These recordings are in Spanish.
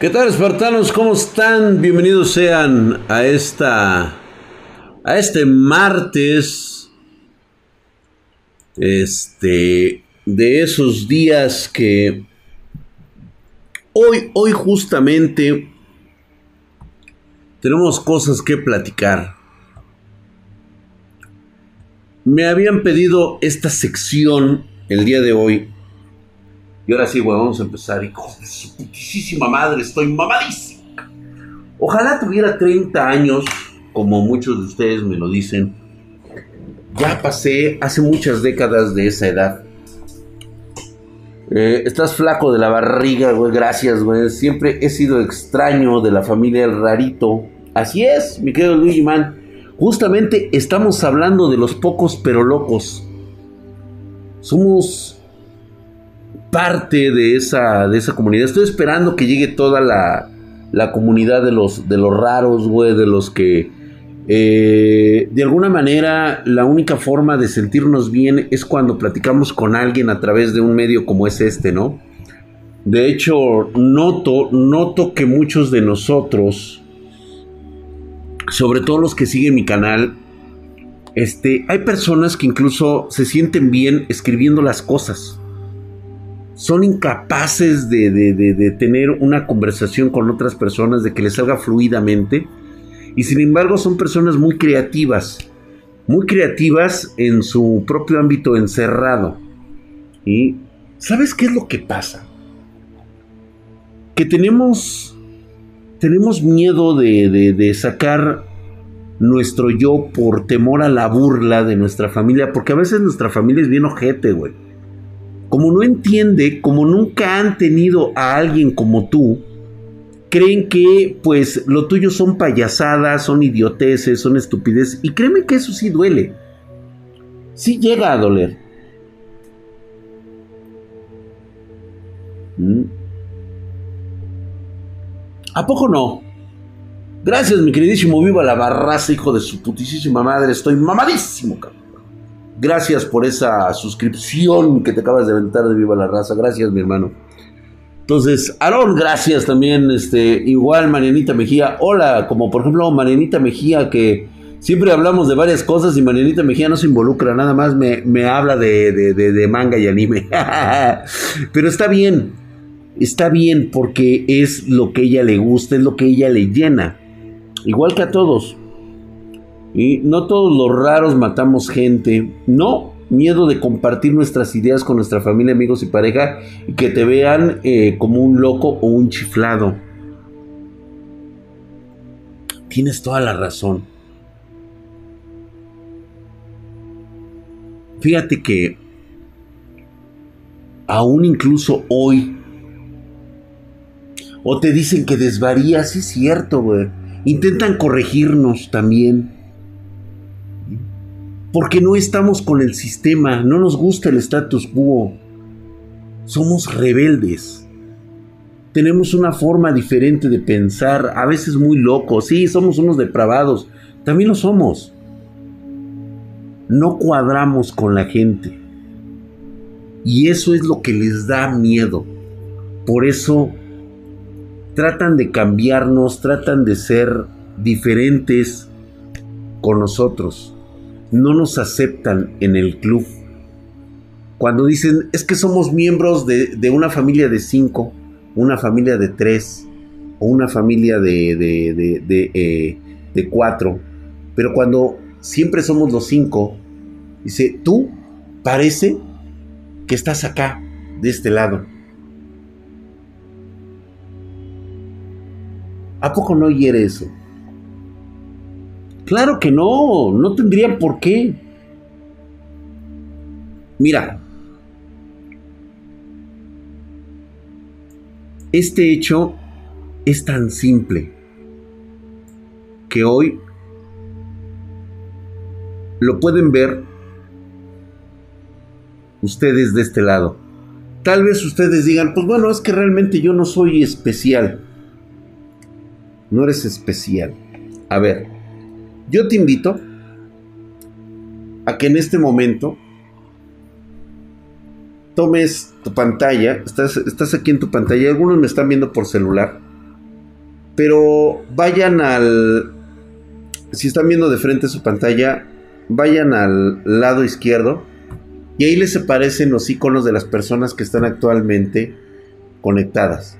¿Qué tal, espartanos? ¿Cómo están? Bienvenidos sean a esta. a este martes. Este. de esos días que. Hoy, hoy justamente. Tenemos cosas que platicar. Me habían pedido esta sección el día de hoy y ahora sí, güey, vamos a empezar. Hijo de su putísima madre, estoy mamadísimo. Ojalá tuviera 30 años, como muchos de ustedes me lo dicen. Ya pasé hace muchas décadas de esa edad. Eh, estás flaco de la barriga, güey, gracias, güey. Siempre he sido extraño de la familia El Rarito. Así es, mi querido Luigi Man. Justamente estamos hablando de los pocos pero locos. Somos parte de esa, de esa comunidad. Estoy esperando que llegue toda la, la comunidad de los, de los raros, güey, de los que eh, de alguna manera la única forma de sentirnos bien es cuando platicamos con alguien a través de un medio como es este, ¿no? De hecho, noto, noto que muchos de nosotros, sobre todo los que siguen mi canal, este, hay personas que incluso se sienten bien escribiendo las cosas son incapaces de, tener una conversación con otras personas, de que les salga fluidamente. Y sin embargo son personas muy creativas, muy creativas en su propio ámbito encerrado. ¿Y sabes qué es lo que pasa? Que tenemos, tenemos miedo de, de sacar nuestro yo por temor a la burla de nuestra familia, porque a veces nuestra familia es bien ojete, güey como no entiende, como nunca han tenido a alguien como tú, creen que pues lo tuyo son payasadas, son idioteces, son estupidez. Y créeme que eso sí duele. Sí llega a doler. ¿Mm? ¿A poco no? Gracias, mi queridísimo Viva la Barraza, hijo de su putísima madre. Estoy mamadísimo, cabrón. Gracias por esa suscripción que te acabas de aventar de Viva la Raza. Gracias, mi hermano. Entonces, Aarón, gracias también. Este, igual Marianita Mejía. Hola, como por ejemplo Marianita Mejía, que siempre hablamos de varias cosas y Marianita Mejía no se involucra, nada más me, me habla de, de, de manga y anime. Pero está bien, está bien porque es lo que ella le gusta, es lo que ella le llena. Igual que a todos. Y no todos los raros matamos gente. No, miedo de compartir nuestras ideas con nuestra familia, amigos y pareja y que te vean eh, como un loco o un chiflado. Tienes toda la razón. Fíjate que aún incluso hoy, o te dicen que desvarías, es cierto, güey. Intentan corregirnos también porque no estamos con el sistema, no nos gusta el status quo. Somos rebeldes. Tenemos una forma diferente de pensar, a veces muy locos. Sí, somos unos depravados, también lo somos. No cuadramos con la gente. Y eso es lo que les da miedo. Por eso tratan de cambiarnos, tratan de ser diferentes con nosotros no nos aceptan en el club. Cuando dicen, es que somos miembros de, una familia de cinco, una familia de tres, o una familia de, de, de, eh, de cuatro, pero cuando siempre somos los cinco, dice, tú parece que estás acá, de este lado. ¿A poco no hiere eso? Claro que no, no tendría por qué. Mira, este hecho es tan simple que hoy lo pueden ver ustedes de este lado. Tal vez ustedes digan, pues bueno, es que realmente yo no soy especial. No eres especial. A ver, yo te invito a que en este momento tomes tu pantalla, estás, estás aquí en tu pantalla, algunos me están viendo por celular, Pero vayan al... Si están viendo de frente su pantalla, vayan al lado izquierdo y ahí les aparecen los iconos de las personas que están actualmente conectadas,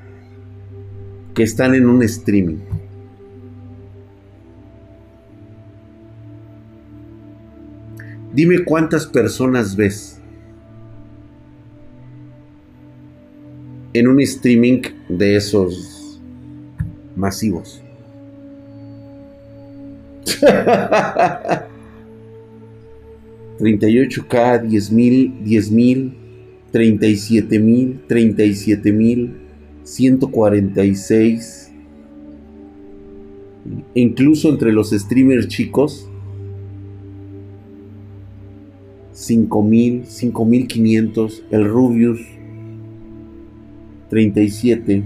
que están en un streaming. Dime cuántas personas ves en un streaming de esos masivos. 38K, 10.000, 10.000, 37.000, 37.000, 146. Incluso entre los streamers chicos, 5000, 5500, el Rubius 37.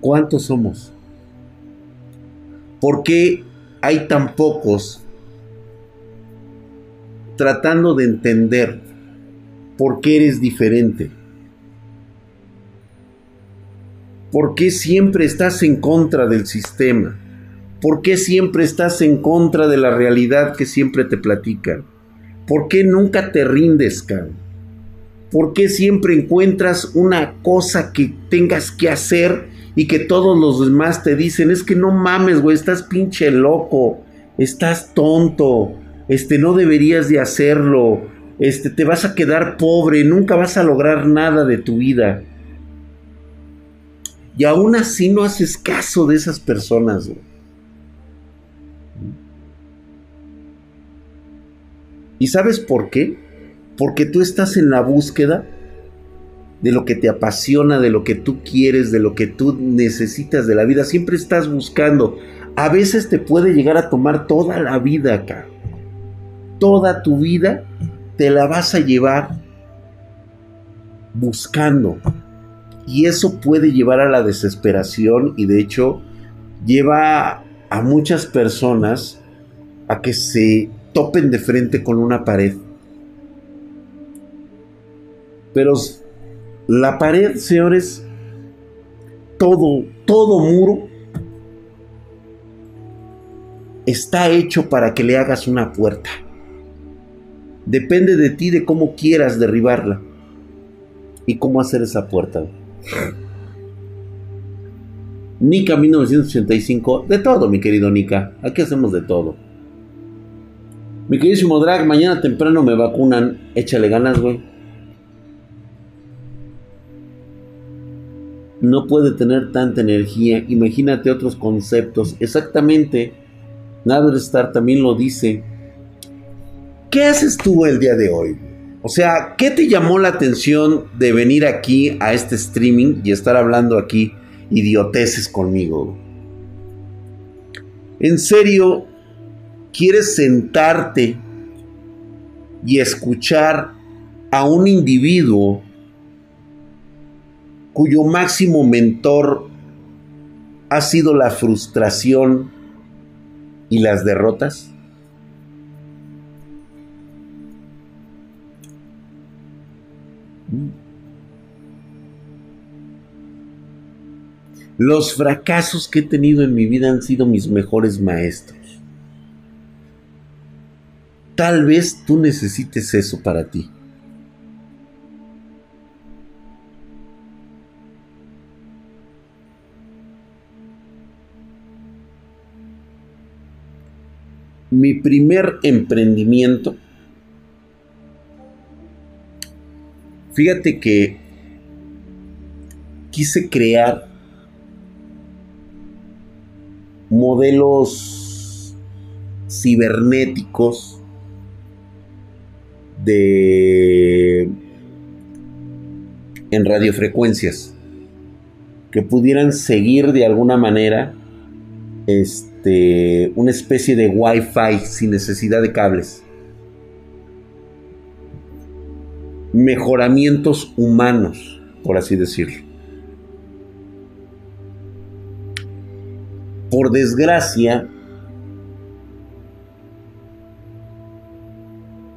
¿Cuántos somos? ¿Por qué hay tan pocos tratando de entender por qué eres diferente? ¿Por qué siempre estás en contra del sistema? ¿Por qué siempre estás en contra de la realidad que siempre te platican? ¿Por qué nunca te rindes, cabrón? ¿Por qué siempre encuentras una cosa que tengas que hacer y que todos los demás te dicen, es que no mames, güey, estás pinche loco, estás tonto, este, no deberías de hacerlo, este, te vas a quedar pobre, nunca vas a lograr nada de tu vida. Y aún así no haces caso de esas personas, güey. ¿Y sabes por qué? Porque tú estás en la búsqueda de lo que te apasiona, de lo que tú quieres, de lo que tú necesitas de la vida. Siempre estás buscando. A veces te puede llegar a tomar toda la vida acá. Toda tu vida te la vas a llevar buscando. Y eso puede llevar a la desesperación y de hecho lleva a muchas personas a que se topen de frente con una pared. Pero la pared, señores, todo, todo muro está hecho para que le hagas una puerta. Depende de ti de cómo quieras derribarla y cómo hacer esa puerta. Nika 1985, de todo, mi querido Nika. Aquí hacemos de todo. Mi queridísimo Drag, mañana temprano me vacunan. Échale ganas, güey. No puede tener tanta energía. Imagínate otros conceptos. Exactamente. Star también lo dice. ¿Qué haces tú el día de hoy? O sea, ¿qué te llamó la atención de venir aquí a este streaming y estar hablando aquí idioteces conmigo? En serio, quieres sentarte y escuchar a un individuo cuyo máximo mentor ha sido la frustración y las derrotas? Los fracasos que he tenido en mi vida han sido mis mejores maestros. Tal vez tú necesites eso para ti. Mi primer emprendimiento, fíjate que quise crear modelos cibernéticos de en radiofrecuencias que pudieran seguir de alguna manera este una especie de wifi sin necesidad de cables. Mejoramientos humanos por así decirlo. Por desgracia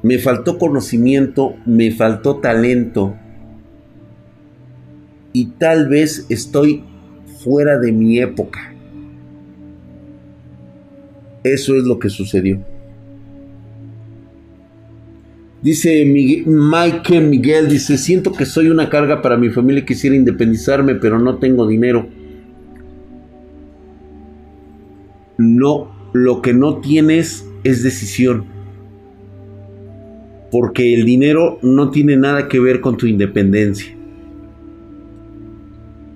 Me faltó conocimiento, me faltó talento y tal vez estoy fuera de mi época. Eso es lo que sucedió. Dice Mike Miguel, dice, siento que soy una carga para mi familia, quisiera independizarme, pero no tengo dinero. No, lo que no tienes es decisión. Porque el dinero no tiene nada que ver con tu independencia.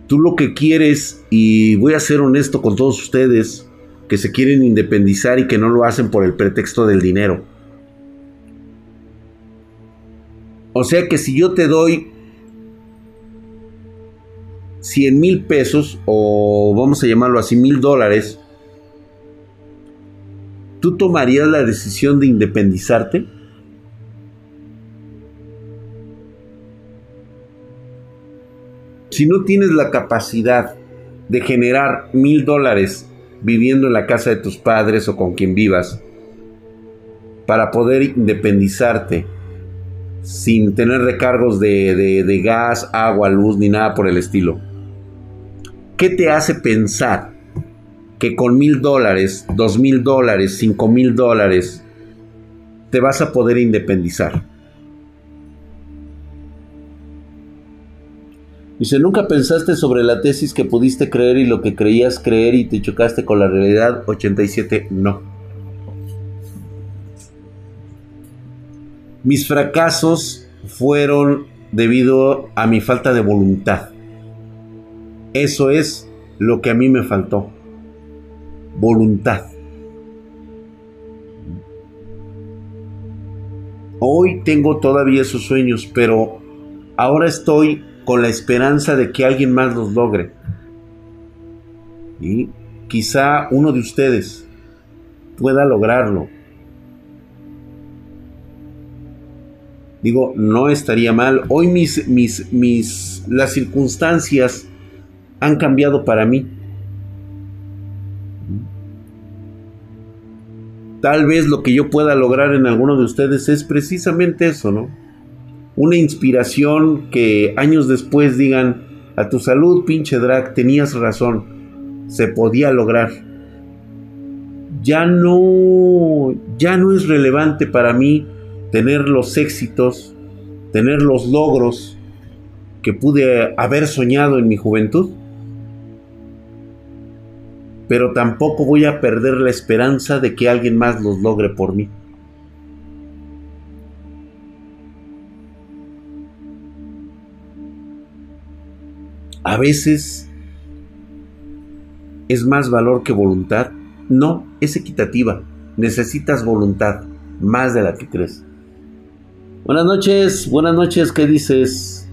Tú lo que quieres, y voy a ser honesto con todos ustedes, que se quieren independizar y que no lo hacen por el pretexto del dinero O sea que si yo te doy 100 mil pesos, o vamos a llamarlo así, mil dólares, ¿tú tomarías la decisión de independizarte? Si no tienes la capacidad de generar mil dólares viviendo en la casa de tus padres o con quien vivas, para poder independizarte, sin tener recargos de, gas, agua, luz ni nada por el estilo. ¿Qué te hace pensar que con mil dólares, dos mil dólares, cinco mil dólares, te vas a poder independizar? Dice, ¿nunca pensaste sobre la tesis que pudiste creer y lo que creías creer y te chocaste con la realidad? 87, no. Mis fracasos fueron debido a mi falta de voluntad. Eso es lo que a mí me faltó. Voluntad. Hoy tengo todavía esos sueños, pero ahora estoy con la esperanza de que alguien más los logre. Y quizá uno de ustedes pueda lograrlo Digo, no estaría mal. Hoy mis, mis, mis, las circunstancias han cambiado para mí. Tal vez lo que yo pueda lograr en alguno de ustedes es precisamente eso, ¿no? Una inspiración que años después digan, a tu salud, pinche drag, tenías razón, se podía lograr. Ya no, ya no es relevante para mí tener los éxitos, tener los logros que pude haber soñado en mi juventud. Pero tampoco voy a perder la esperanza de que alguien más los logre por mí. A veces es más valor que voluntad. No, es equitativa. Necesitas voluntad, más de la que crees. Buenas noches, buenas noches, ¿qué dices?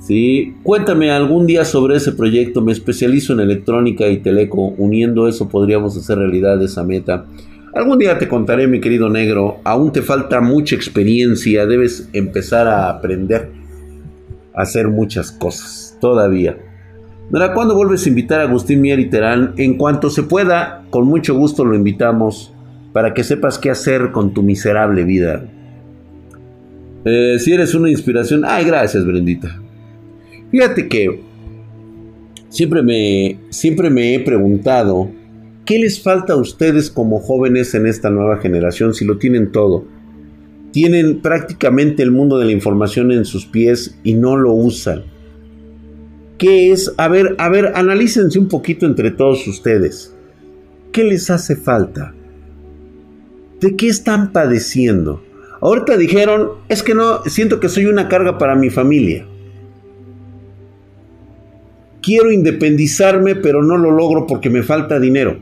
Sí, cuéntame algún día sobre ese proyecto. Me especializo en electrónica y teleco. Uniendo eso podríamos hacer realidad esa meta. Algún día te contaré, mi querido negro. Aún te falta mucha experiencia. Debes empezar a aprender a hacer muchas cosas. Todavía. Mira, ¿cuándo vuelves a invitar a Agustín Mier y Terán? En cuanto se pueda, con mucho gusto lo invitamos para que sepas qué hacer con tu miserable vida. Eh, si eres una inspiración, ay, gracias, Brendita. Fíjate que siempre me, siempre me he preguntado, ¿qué les falta a ustedes como jóvenes en esta nueva generación si lo tienen todo? Tienen prácticamente el mundo de la información en sus pies y no lo usan. ¿Qué es? A ver, a ver, analícense un poquito entre todos ustedes. ¿Qué les hace falta? ¿De qué están padeciendo? Ahorita dijeron, es que no, siento que soy una carga para mi familia. Quiero independizarme, pero no lo logro porque me falta dinero.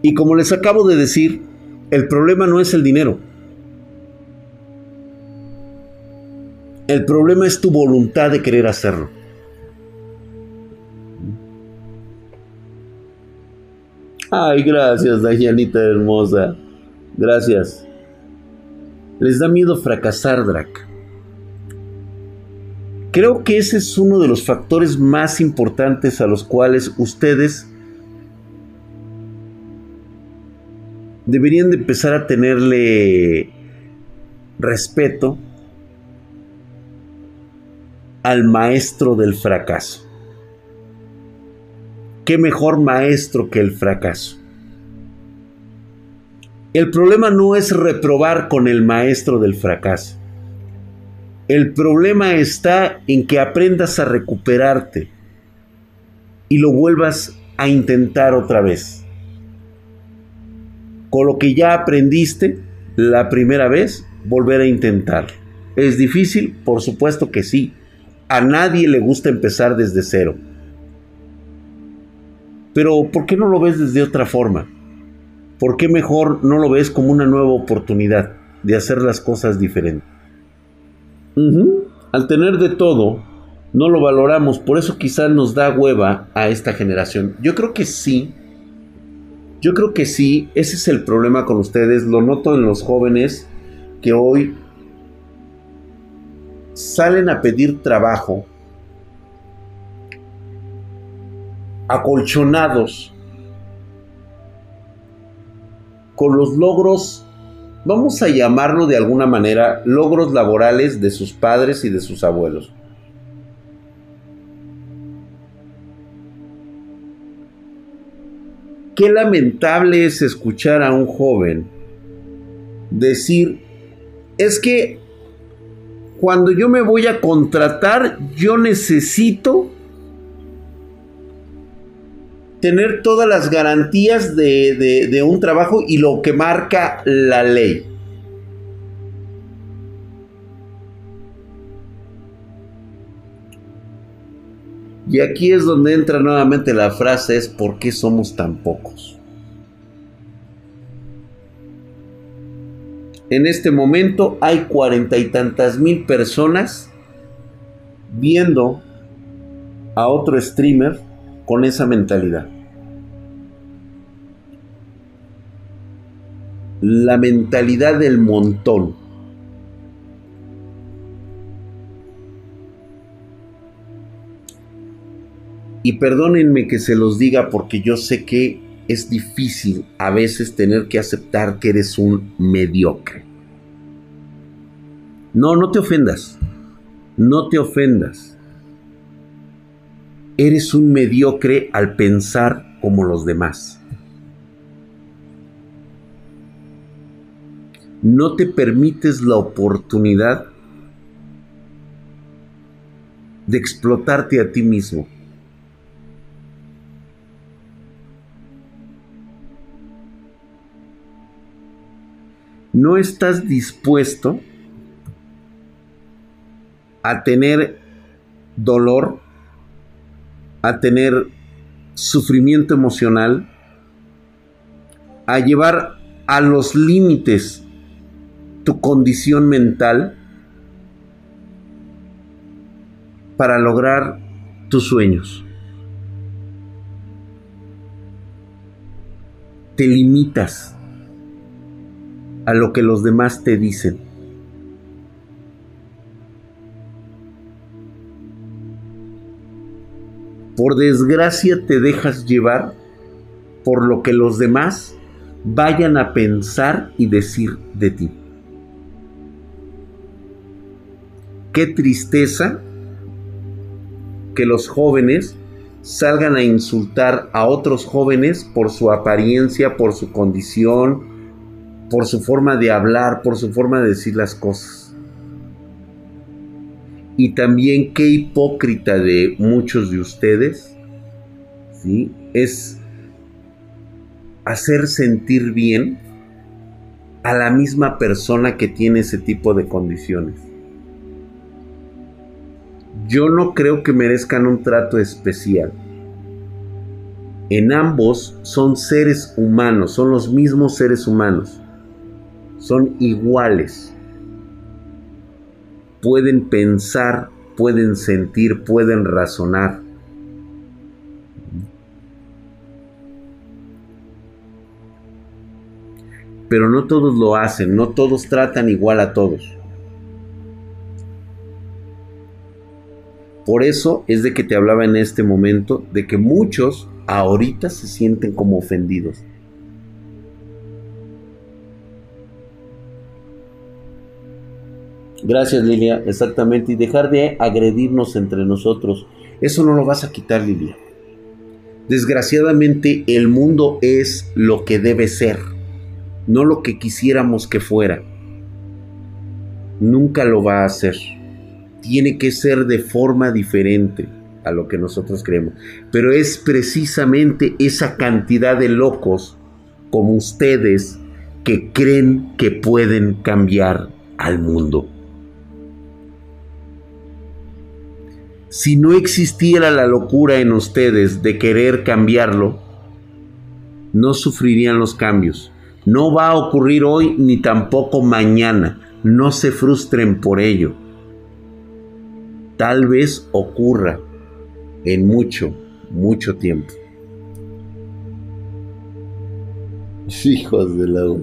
Y como les acabo de decir, el problema no es el dinero. El problema es tu voluntad de querer hacerlo. Ay, gracias, Dayanita hermosa. Gracias. Les da miedo fracasar, Drac. Creo que ese es uno de los factores más importantes a los cuales ustedes deberían de empezar a tenerle respeto al maestro del fracaso. ¿Qué mejor maestro que el fracaso? El problema no es reprobar con el maestro del fracaso. El problema está en que aprendas a recuperarte y lo vuelvas a intentar otra vez. Con lo que ya aprendiste la primera vez, volver a intentar. ¿Es difícil? Por supuesto que sí. A nadie le gusta empezar desde cero. Pero ¿por qué no lo ves desde otra forma? ¿Por qué mejor no lo ves como una nueva oportunidad de hacer las cosas diferentes? Al tener de todo, no lo valoramos, por eso quizás nos da hueva a esta generación. Yo creo que sí, yo creo que sí, ese es el problema con ustedes, lo noto en los jóvenes que hoy salen a pedir trabajo acolchonados con los logros, vamos a llamarlo de alguna manera, logros laborales de sus padres y de sus abuelos. Qué lamentable es escuchar a un joven decir, es que cuando yo me voy a contratar, yo necesito tener todas las garantías de, un trabajo y lo que marca la ley. Y aquí es donde entra nuevamente la frase es ¿por qué somos tan pocos? En este momento hay cuarenta y tantas mil personas viendo a otro streamer con esa mentalidad. La mentalidad del montón. Y perdónenme que se los diga porque yo sé que es difícil a veces tener que aceptar que eres un mediocre. No, no te ofendas. No te ofendas eres un mediocre al pensar como los demás. No te permites la oportunidad de explotarte a ti mismo. No estás dispuesto a tener dolor a tener sufrimiento emocional, a llevar a los límites tu condición mental para lograr tus sueños. Te limitas a lo que los demás te dicen. Por desgracia te dejas llevar por lo que los demás vayan a pensar y decir de ti. Qué tristeza que los jóvenes salgan a insultar a otros jóvenes por su apariencia, por su condición, por su forma de hablar, por su forma de decir las cosas y también qué hipócrita de muchos de ustedes, ¿sí? Es hacer sentir bien a la misma persona que tiene ese tipo de condiciones. Yo no creo que merezcan un trato especial. En ambos son seres humanos, son los mismos seres humanos. Son iguales pueden pensar, pueden sentir, pueden razonar. Pero no todos lo hacen, no todos tratan igual a todos. Por eso es de que te hablaba en este momento de que muchos ahorita se sienten como ofendidos. Gracias Lilia, exactamente. Y dejar de agredirnos entre nosotros. Eso no lo vas a quitar Lilia. Desgraciadamente el mundo es lo que debe ser, no lo que quisiéramos que fuera. Nunca lo va a hacer. Tiene que ser de forma diferente a lo que nosotros creemos. Pero es precisamente esa cantidad de locos como ustedes que creen que pueden cambiar al mundo. Si no existiera la locura en ustedes de querer cambiarlo, no sufrirían los cambios. No va a ocurrir hoy ni tampoco mañana. No se frustren por ello. Tal vez ocurra en mucho, mucho tiempo. Hijos de la...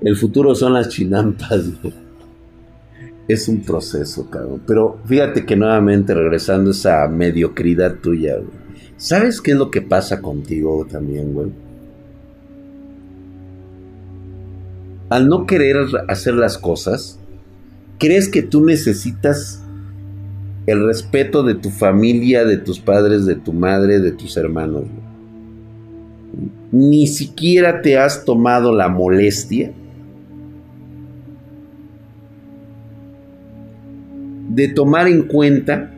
El futuro son las chinampas es un proceso, cabrón. Pero fíjate que nuevamente regresando a esa mediocridad tuya. ¿Sabes qué es lo que pasa contigo también, güey? Al no querer hacer las cosas, crees que tú necesitas el respeto de tu familia, de tus padres, de tu madre, de tus hermanos. Ni siquiera te has tomado la molestia de tomar en cuenta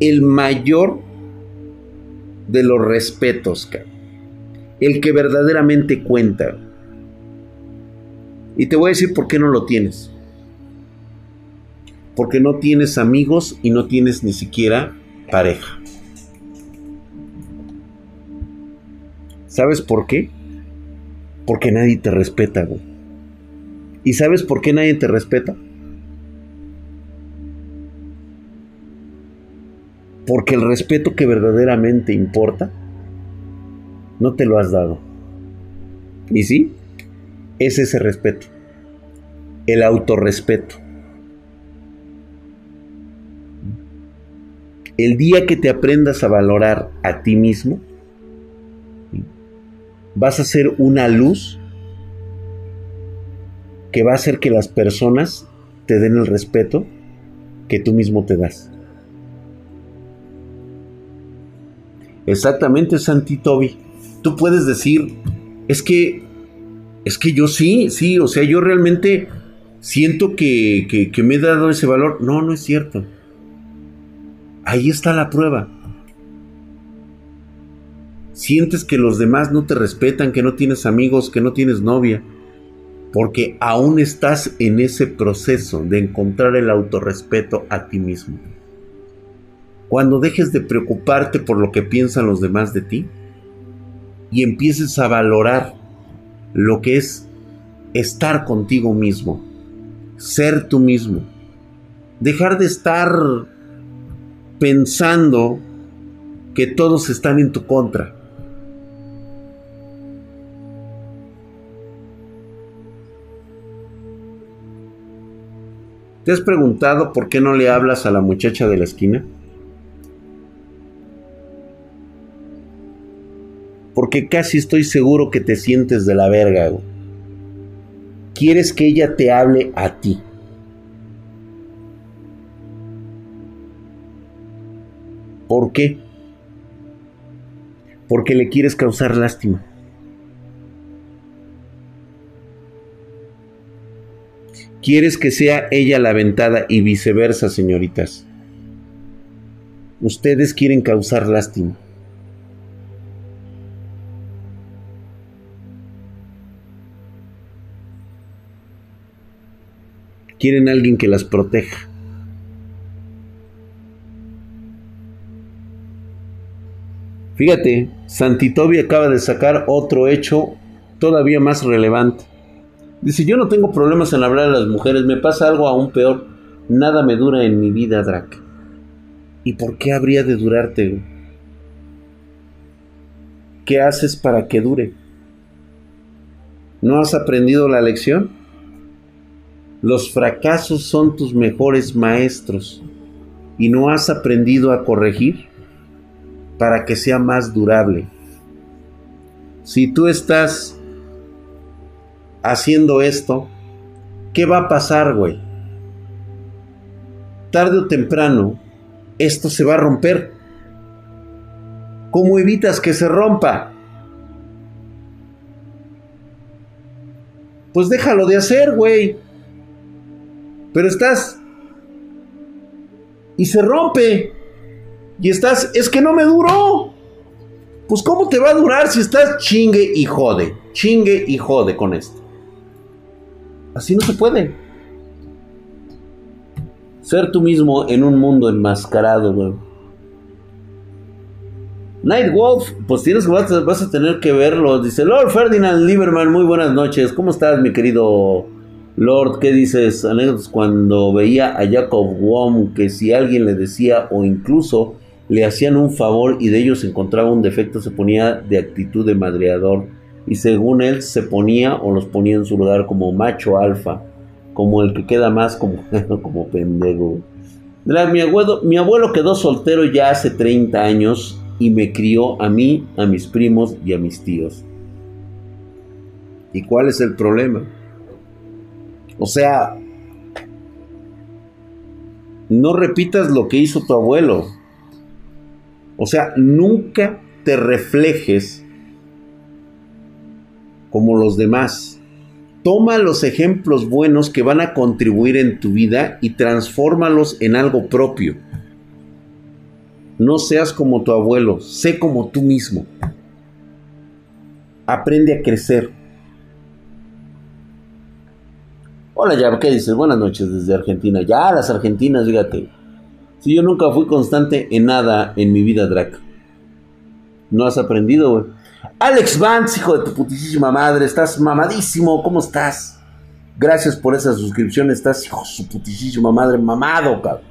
el mayor de los respetos, el que verdaderamente cuenta. Y te voy a decir por qué no lo tienes. Porque no tienes amigos y no tienes ni siquiera pareja. ¿Sabes por qué? Porque nadie te respeta, güey. ¿Y sabes por qué nadie te respeta? Porque el respeto que verdaderamente importa, no te lo has dado. ¿Y sí? Es ese respeto. El autorrespeto. El día que te aprendas a valorar a ti mismo, vas a ser una luz que va a hacer que las personas te den el respeto que tú mismo te das. Exactamente, Santi Toby. Tú puedes decir, es que, es que yo sí, sí, o sea, yo realmente siento que, que, que me he dado ese valor. No, no es cierto. Ahí está la prueba sientes que los demás no te respetan, que no tienes amigos, que no tienes novia, porque aún estás en ese proceso de encontrar el autorrespeto a ti mismo. Cuando dejes de preocuparte por lo que piensan los demás de ti y empieces a valorar lo que es estar contigo mismo, ser tú mismo, dejar de estar pensando que todos están en tu contra ¿Te has preguntado por qué no le hablas a la muchacha de la esquina? Porque casi estoy seguro que te sientes de la verga. Quieres que ella te hable a ti. ¿Por qué? Porque le quieres causar lástima. Quieres que sea ella la aventada y viceversa, señoritas. Ustedes quieren causar lástima. Quieren alguien que las proteja. Fíjate, Santitobi acaba de sacar otro hecho todavía más relevante. Dice, yo no tengo problemas en hablar a las mujeres, me pasa algo aún peor. Nada me dura en mi vida, Drac. ¿Y por qué habría de durarte? ¿Qué haces para que dure? ¿No has aprendido la lección? Los fracasos son tus mejores maestros y no has aprendido a corregir para que sea más durable. Si tú estás haciendo esto, ¿qué va a pasar, güey? Tarde o temprano, esto se va a romper. ¿Cómo evitas que se rompa? Pues déjalo de hacer, güey. Pero estás... Y se rompe. Y estás... Es que no me duró. Pues ¿cómo te va a durar si estás chingue y jode? Chingue y jode con esto. Así no se puede. Ser tú mismo en un mundo enmascarado, güey. Nightwolf, pues tienes vas, vas a tener que verlo. Dice Lord Ferdinand Lieberman, muy buenas noches. ¿Cómo estás, mi querido Lord? ¿Qué dices? Anécdotas cuando veía a Jacob Wong que si alguien le decía o incluso le hacían un favor y de ellos encontraba un defecto, se ponía de actitud de madreador y según él se ponía o los ponía en su lugar como macho alfa, como el que queda más como, como pendejo. Mi abuelo, mi abuelo quedó soltero ya hace 30 años y me crió a mí, a mis primos y a mis tíos. ¿Y cuál es el problema? O sea, no repitas lo que hizo tu abuelo. O sea, nunca te reflejes como los demás. Toma los ejemplos buenos que van a contribuir en tu vida y transfórmalos en algo propio. No seas como tu abuelo, sé como tú mismo. Aprende a crecer. Hola, ya, ¿qué dices? Buenas noches desde Argentina. Ya, las argentinas, fíjate. Si yo nunca fui constante en nada en mi vida, Drac. No has aprendido, güey. Alex Vance, hijo de tu putísima madre, estás mamadísimo, ¿cómo estás? Gracias por esa suscripción, estás, hijo de su putísima madre, mamado, cabrón.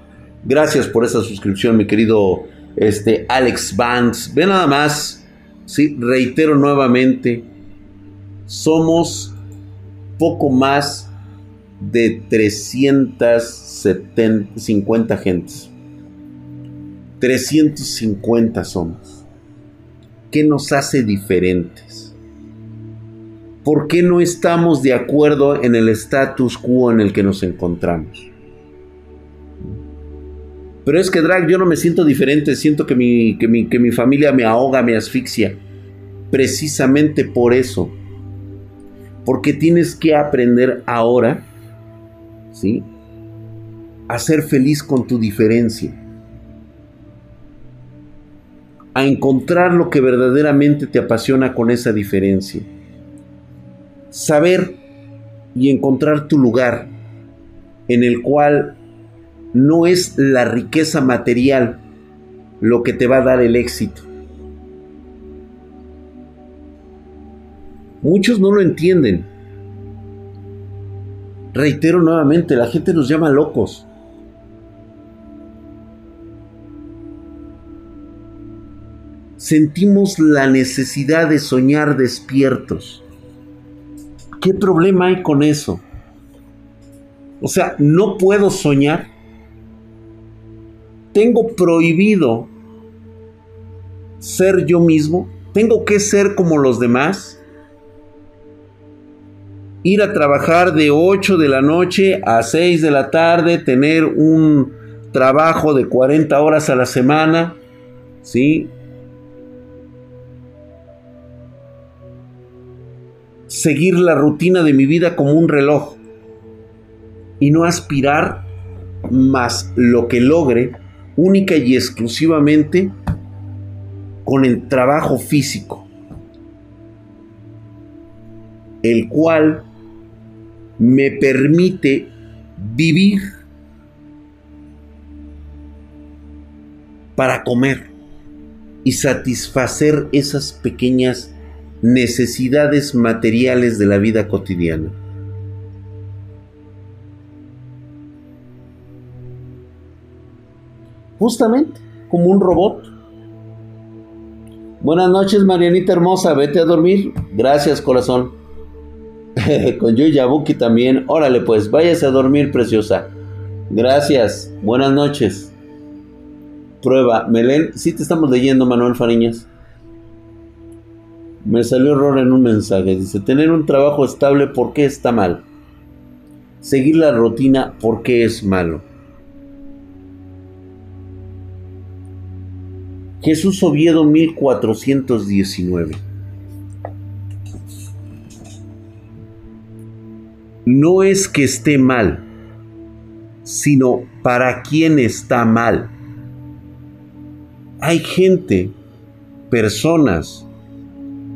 Gracias por esa suscripción, mi querido este, Alex Vance. Ve nada más, sí, reitero nuevamente, somos poco más de 350 gentes. 350 somos. ¿Qué nos hace diferentes? ¿Por qué no estamos de acuerdo en el status quo en el que nos encontramos? Pero es que, Drag, yo no me siento diferente, siento que mi, que mi, que mi familia me ahoga, me asfixia. Precisamente por eso. Porque tienes que aprender ahora, ¿sí? A ser feliz con tu diferencia. A encontrar lo que verdaderamente te apasiona con esa diferencia. Saber y encontrar tu lugar en el cual no es la riqueza material lo que te va a dar el éxito. Muchos no lo entienden. Reitero nuevamente, la gente nos llama locos. Sentimos la necesidad de soñar despiertos. ¿Qué problema hay con eso? O sea, no puedo soñar tengo prohibido ser yo mismo, tengo que ser como los demás, ir a trabajar de 8 de la noche a 6 de la tarde, tener un trabajo de 40 horas a la semana, ¿sí? Seguir la rutina de mi vida como un reloj y no aspirar más lo que logre única y exclusivamente con el trabajo físico, el cual me permite vivir para comer y satisfacer esas pequeñas necesidades materiales de la vida cotidiana. justamente como un robot. Buenas noches, Marianita hermosa, vete a dormir. Gracias, corazón. Con Yuya Buki también. Órale, pues, váyase a dormir, preciosa. Gracias. Buenas noches. Prueba. Melén, sí te estamos leyendo, Manuel Fariñas. Me salió error en un mensaje. Dice, tener un trabajo estable, ¿por qué está mal? Seguir la rutina, ¿por qué es malo? Jesús Oviedo 1419. No es que esté mal, sino para quién está mal. Hay gente, personas,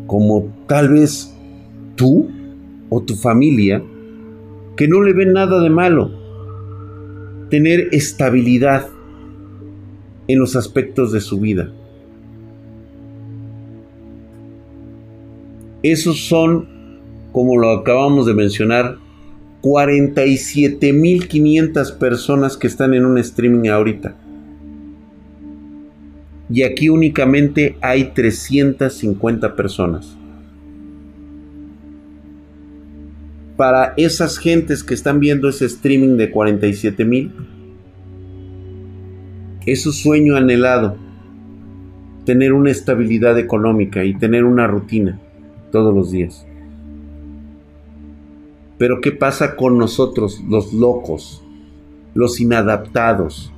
como tal vez tú o tu familia, que no le ven nada de malo. Tener estabilidad en los aspectos de su vida. Esos son, como lo acabamos de mencionar, 47.500 personas que están en un streaming ahorita. Y aquí únicamente hay 350 personas. Para esas gentes que están viendo ese streaming de 47.000, es su sueño anhelado tener una estabilidad económica y tener una rutina todos los días. Pero ¿qué pasa con nosotros, los locos, los inadaptados,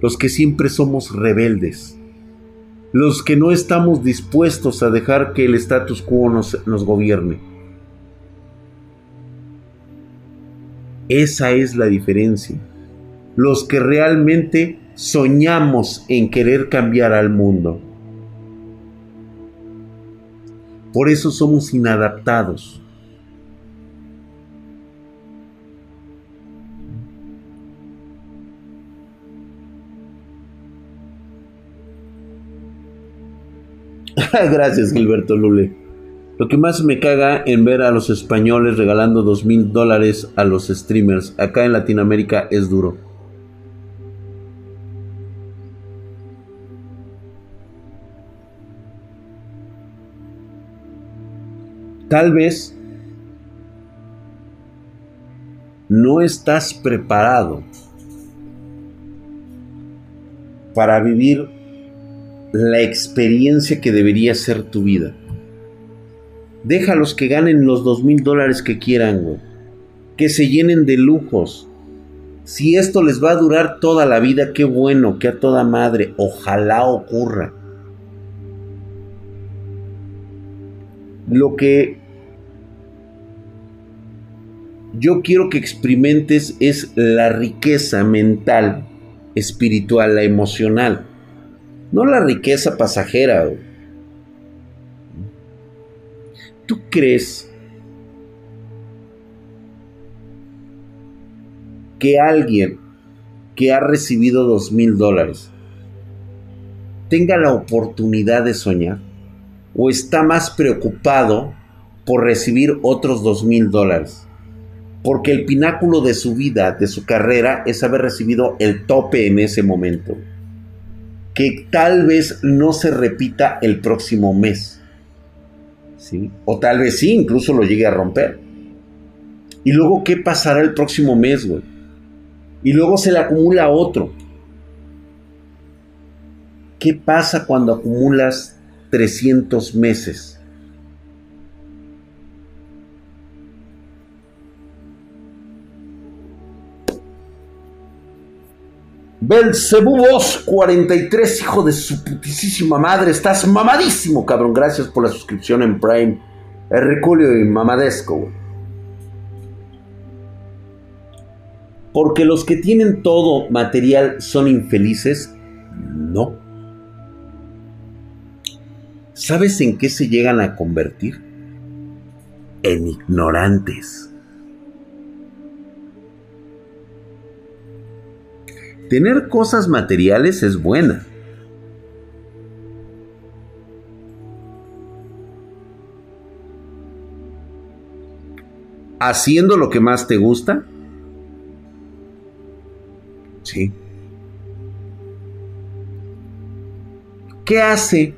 los que siempre somos rebeldes, los que no estamos dispuestos a dejar que el status quo nos, nos gobierne? Esa es la diferencia. Los que realmente soñamos en querer cambiar al mundo. Por eso somos inadaptados. Gracias, Gilberto Lule. Lo que más me caga en ver a los españoles regalando dos mil dólares a los streamers acá en Latinoamérica es duro. Tal vez no estás preparado para vivir la experiencia que debería ser tu vida. Déjalos que ganen los dos mil dólares que quieran, Que se llenen de lujos. Si esto les va a durar toda la vida, qué bueno, que a toda madre. Ojalá ocurra. Lo que yo quiero que experimentes es la riqueza mental, espiritual, la emocional. No la riqueza pasajera. ¿Tú crees que alguien que ha recibido dos mil dólares tenga la oportunidad de soñar? o está más preocupado por recibir otros dos mil dólares. Porque el pináculo de su vida, de su carrera, es haber recibido el tope en ese momento. Que tal vez no se repita el próximo mes. ¿Sí? O tal vez sí, incluso lo llegue a romper. Y luego, ¿qué pasará el próximo mes, güey? Y luego se le acumula otro. ¿Qué pasa cuando acumulas 300 meses. Belzebubos 43, hijo de su putísima madre. Estás mamadísimo, cabrón. Gracias por la suscripción en Prime. Herculio y mamadesco. Porque los que tienen todo material son infelices. No. ¿Sabes en qué se llegan a convertir? En ignorantes. Tener cosas materiales es buena. Haciendo lo que más te gusta. Sí. ¿Qué hace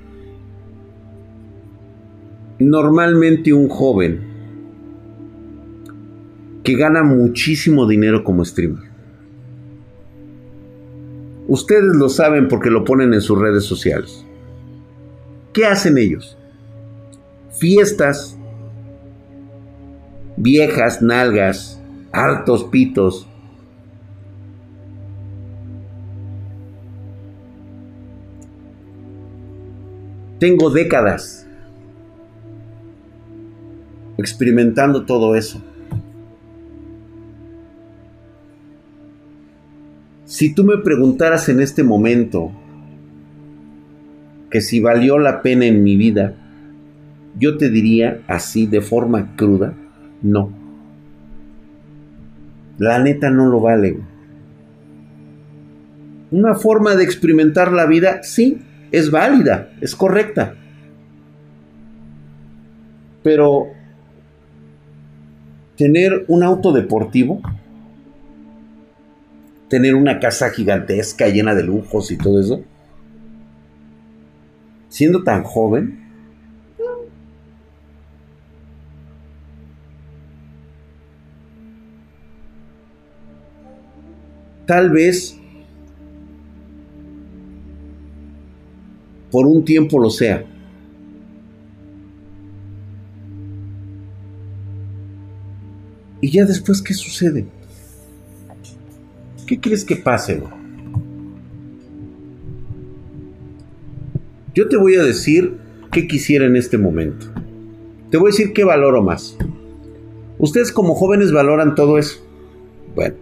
normalmente un joven que gana muchísimo dinero como streamer. Ustedes lo saben porque lo ponen en sus redes sociales. ¿Qué hacen ellos? fiestas, viejas nalgas, hartos pitos. Tengo décadas experimentando todo eso. Si tú me preguntaras en este momento que si valió la pena en mi vida, yo te diría así de forma cruda, no. La neta no lo vale. Una forma de experimentar la vida, sí, es válida, es correcta. Pero tener un auto deportivo, tener una casa gigantesca llena de lujos y todo eso, siendo tan joven, tal vez por un tiempo lo sea. ¿Y ya después qué sucede? ¿Qué crees que pase? Yo te voy a decir qué quisiera en este momento. Te voy a decir qué valoro más. Ustedes como jóvenes valoran todo eso. Bueno,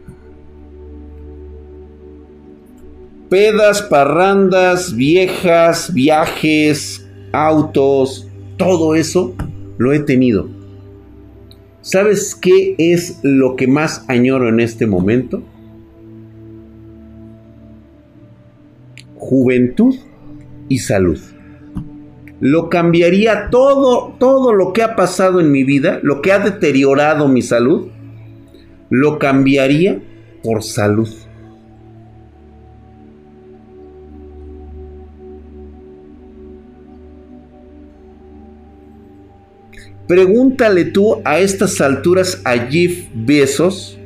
Pedas, parrandas, viejas, viajes, autos, todo eso lo he tenido. ¿Sabes qué es lo que más añoro en este momento? Juventud y salud. Lo cambiaría todo, todo lo que ha pasado en mi vida, lo que ha deteriorado mi salud, lo cambiaría por salud. Pregúntale tú a estas alturas a Jeff Bezos.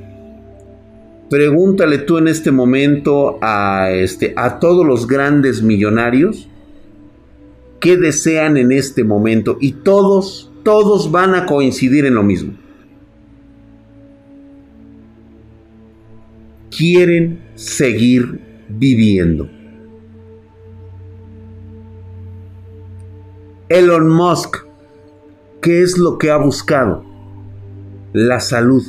Pregúntale tú en este momento a, este, a todos los grandes millonarios qué desean en este momento. Y todos, todos van a coincidir en lo mismo. Quieren seguir viviendo. Elon Musk ¿Qué es lo que ha buscado? La salud,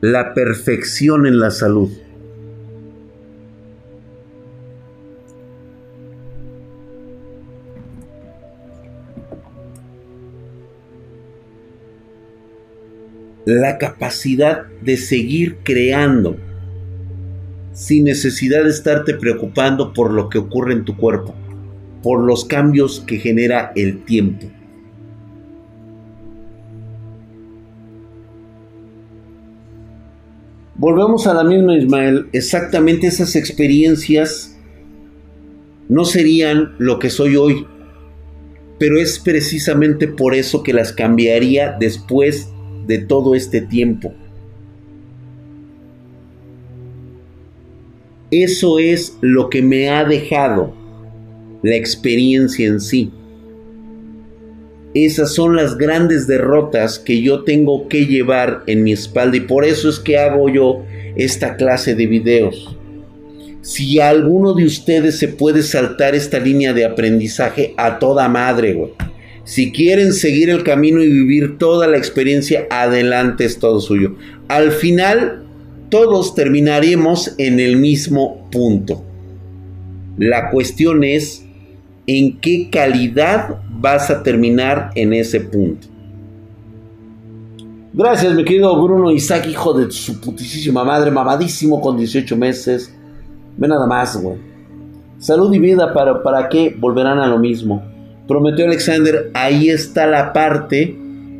la perfección en la salud. La capacidad de seguir creando sin necesidad de estarte preocupando por lo que ocurre en tu cuerpo, por los cambios que genera el tiempo. Volvemos a la misma, Ismael. Exactamente esas experiencias no serían lo que soy hoy. Pero es precisamente por eso que las cambiaría después de todo este tiempo. Eso es lo que me ha dejado la experiencia en sí. Esas son las grandes derrotas que yo tengo que llevar en mi espalda y por eso es que hago yo esta clase de videos. Si alguno de ustedes se puede saltar esta línea de aprendizaje a toda madre, güey. Si quieren seguir el camino y vivir toda la experiencia, adelante es todo suyo. Al final, todos terminaremos en el mismo punto. La cuestión es en qué calidad vas a terminar en ese punto. Gracias, mi querido Bruno Isaac, hijo de su putísima madre, mamadísimo con 18 meses. Ve nada más, güey. Salud y vida, ¿para, ¿para qué? Volverán a lo mismo. Prometió Alexander, ahí está la parte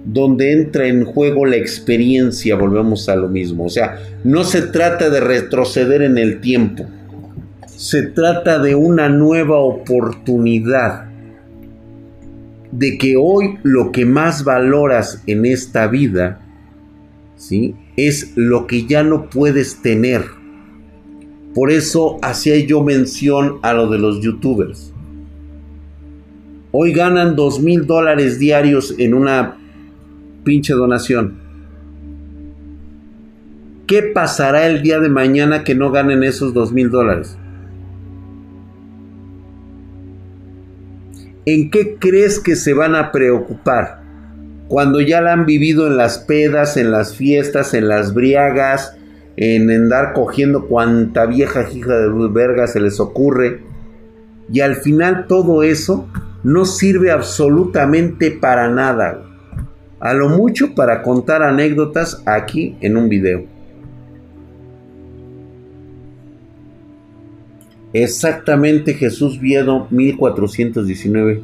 donde entra en juego la experiencia, volvemos a lo mismo. O sea, no se trata de retroceder en el tiempo. Se trata de una nueva oportunidad de que hoy lo que más valoras en esta vida, ¿sí? Es lo que ya no puedes tener. Por eso hacía yo mención a lo de los youtubers. hoy ganan dos mil dólares diarios en una pinche donación. ¿Qué pasará el día de mañana que no ganen esos dos mil dólares? ¿En qué crees que se van a preocupar? Cuando ya la han vivido en las pedas, en las fiestas, en las briagas, en andar cogiendo cuanta vieja hija de verga se les ocurre. Y al final todo eso no sirve absolutamente para nada. A lo mucho para contar anécdotas aquí en un video. Exactamente Jesús Viedo 1419.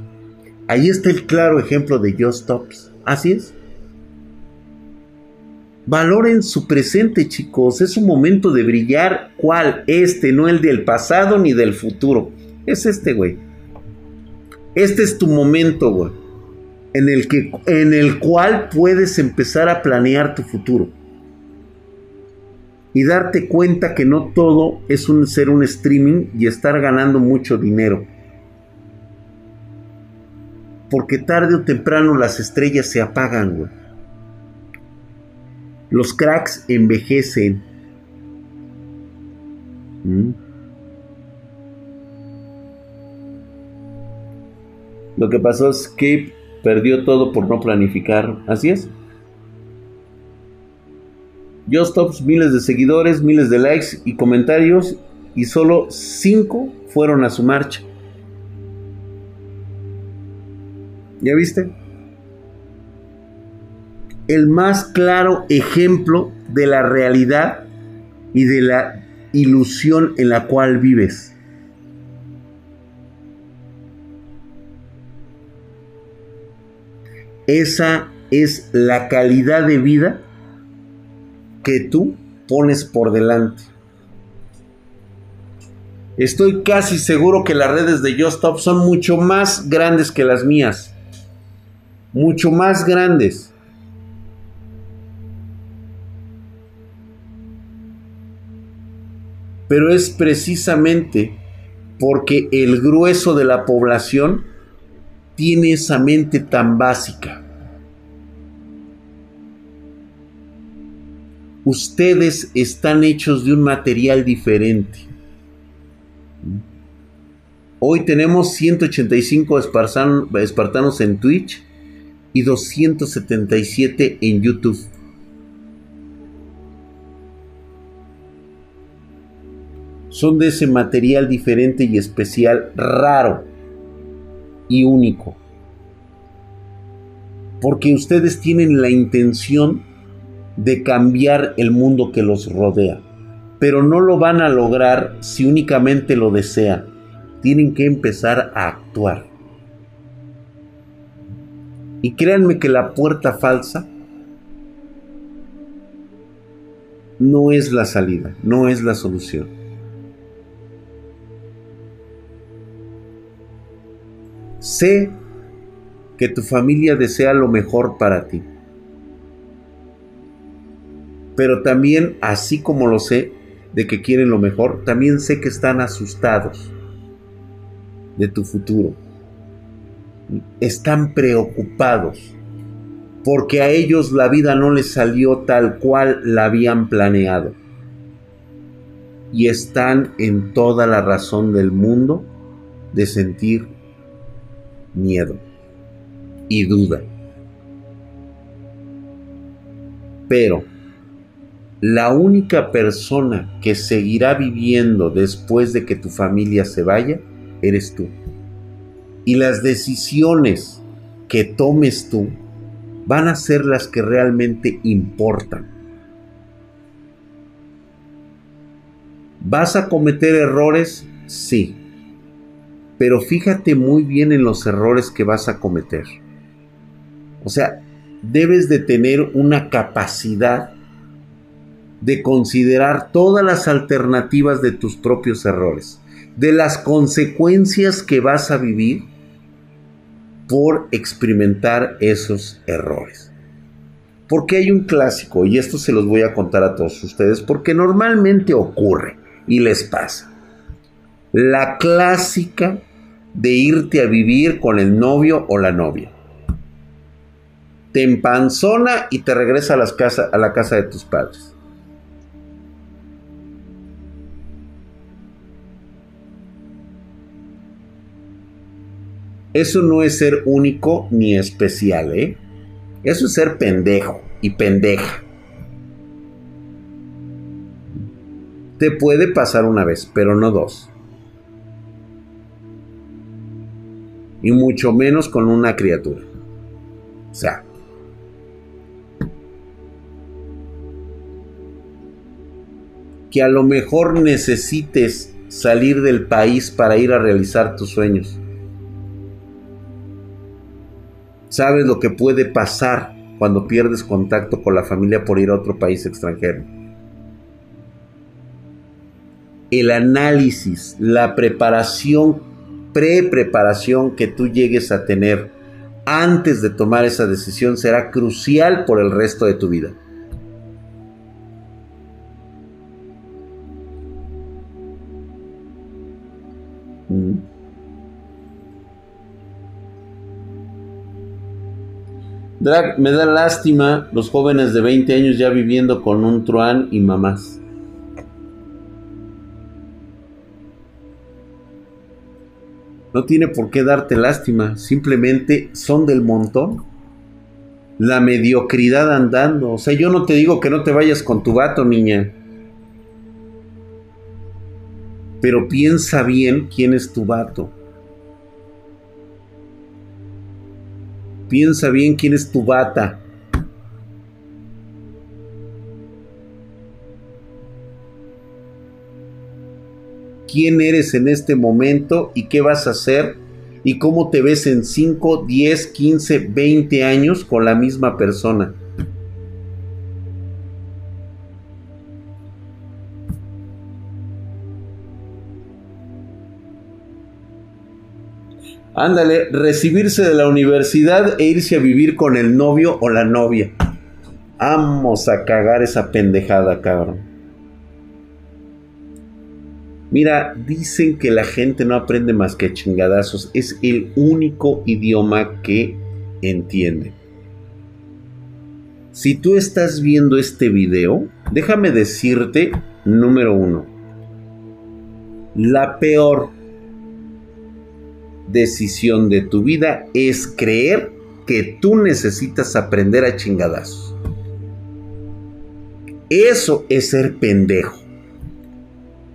Ahí está el claro ejemplo de Just Stops. Así es. Valoren su presente, chicos. Es un momento de brillar. ¿Cuál? Este, no el del pasado ni del futuro. Es este, güey. Este es tu momento, güey. En el, que, en el cual puedes empezar a planear tu futuro. Y darte cuenta que no todo es ser un streaming y estar ganando mucho dinero. Porque tarde o temprano las estrellas se apagan, güey. Los cracks envejecen. ¿Mm? Lo que pasó es que perdió todo por no planificar. Así es. Stops, miles de seguidores, miles de likes y comentarios y solo 5 fueron a su marcha. ¿Ya viste? el más claro ejemplo de la realidad y de la ilusión en la cual vives. Esa es la calidad de vida que tú pones por delante. Estoy casi seguro que las redes de Stop son mucho más grandes que las mías. Mucho más grandes. pero es precisamente porque el grueso de la población tiene esa mente tan básica. Ustedes están hechos de un material diferente. Hoy tenemos 185 espartanos en Twitch y 277 en YouTube. son de ese material diferente y especial, raro y único. Porque ustedes tienen la intención de cambiar el mundo que los rodea. Pero no lo van a lograr si únicamente lo desean. Tienen que empezar a actuar. Y créanme que la puerta falsa no es la salida, no es la solución. Sé que tu familia desea lo mejor para ti. Pero también, así como lo sé de que quieren lo mejor, también sé que están asustados de tu futuro. Están preocupados porque a ellos la vida no les salió tal cual la habían planeado. Y están en toda la razón del mundo de sentir miedo y duda. Pero la única persona que seguirá viviendo después de que tu familia se vaya, eres tú. Y las decisiones que tomes tú van a ser las que realmente importan. ¿Vas a cometer errores? Sí pero fíjate muy bien en los errores que vas a cometer. O sea, debes de tener una capacidad de considerar todas las alternativas de tus propios errores, de las consecuencias que vas a vivir por experimentar esos errores. Porque hay un clásico, y esto se los voy a contar a todos ustedes, porque normalmente ocurre y les pasa. La clásica de irte a vivir con el novio o la novia. Te empanzona y te regresa a, la casa de tus padres. Eso no es ser único ni especial, ¿eh? Eso es ser pendejo y pendeja. Te puede pasar una vez, pero no dos. Y mucho menos con una criatura. O sea. Que a lo mejor necesites salir del país para ir a realizar tus sueños. Sabes lo que puede pasar cuando pierdes contacto con la familia por ir a otro país extranjero. El análisis, la preparación, pre-preparación que tú llegues a tener antes de tomar esa decisión será crucial por el resto de tu vida. Drag, me da lástima los jóvenes de 20 años ya viviendo con un truán y mamás. No tiene por qué darte lástima, simplemente son del montón. La mediocridad andando. O sea, yo no te digo que no te vayas con tu vato, niña. Pero piensa bien quién es tu vato. Piensa bien quién es tu bata. ¿Quién eres en este momento y qué vas a hacer? ¿Y cómo te ves en 5, 10, 15, 20 años con la misma persona? Ándale, recibirse de la universidad e irse a vivir con el novio o la novia. Vamos a cagar esa pendejada, cabrón. Mira, dicen que la gente no aprende más que chingadazos. Es el único idioma que entiende. Si tú estás viendo este video, déjame decirte, número uno, la peor decisión de tu vida es creer que tú necesitas aprender a chingadazos. Eso es ser pendejo.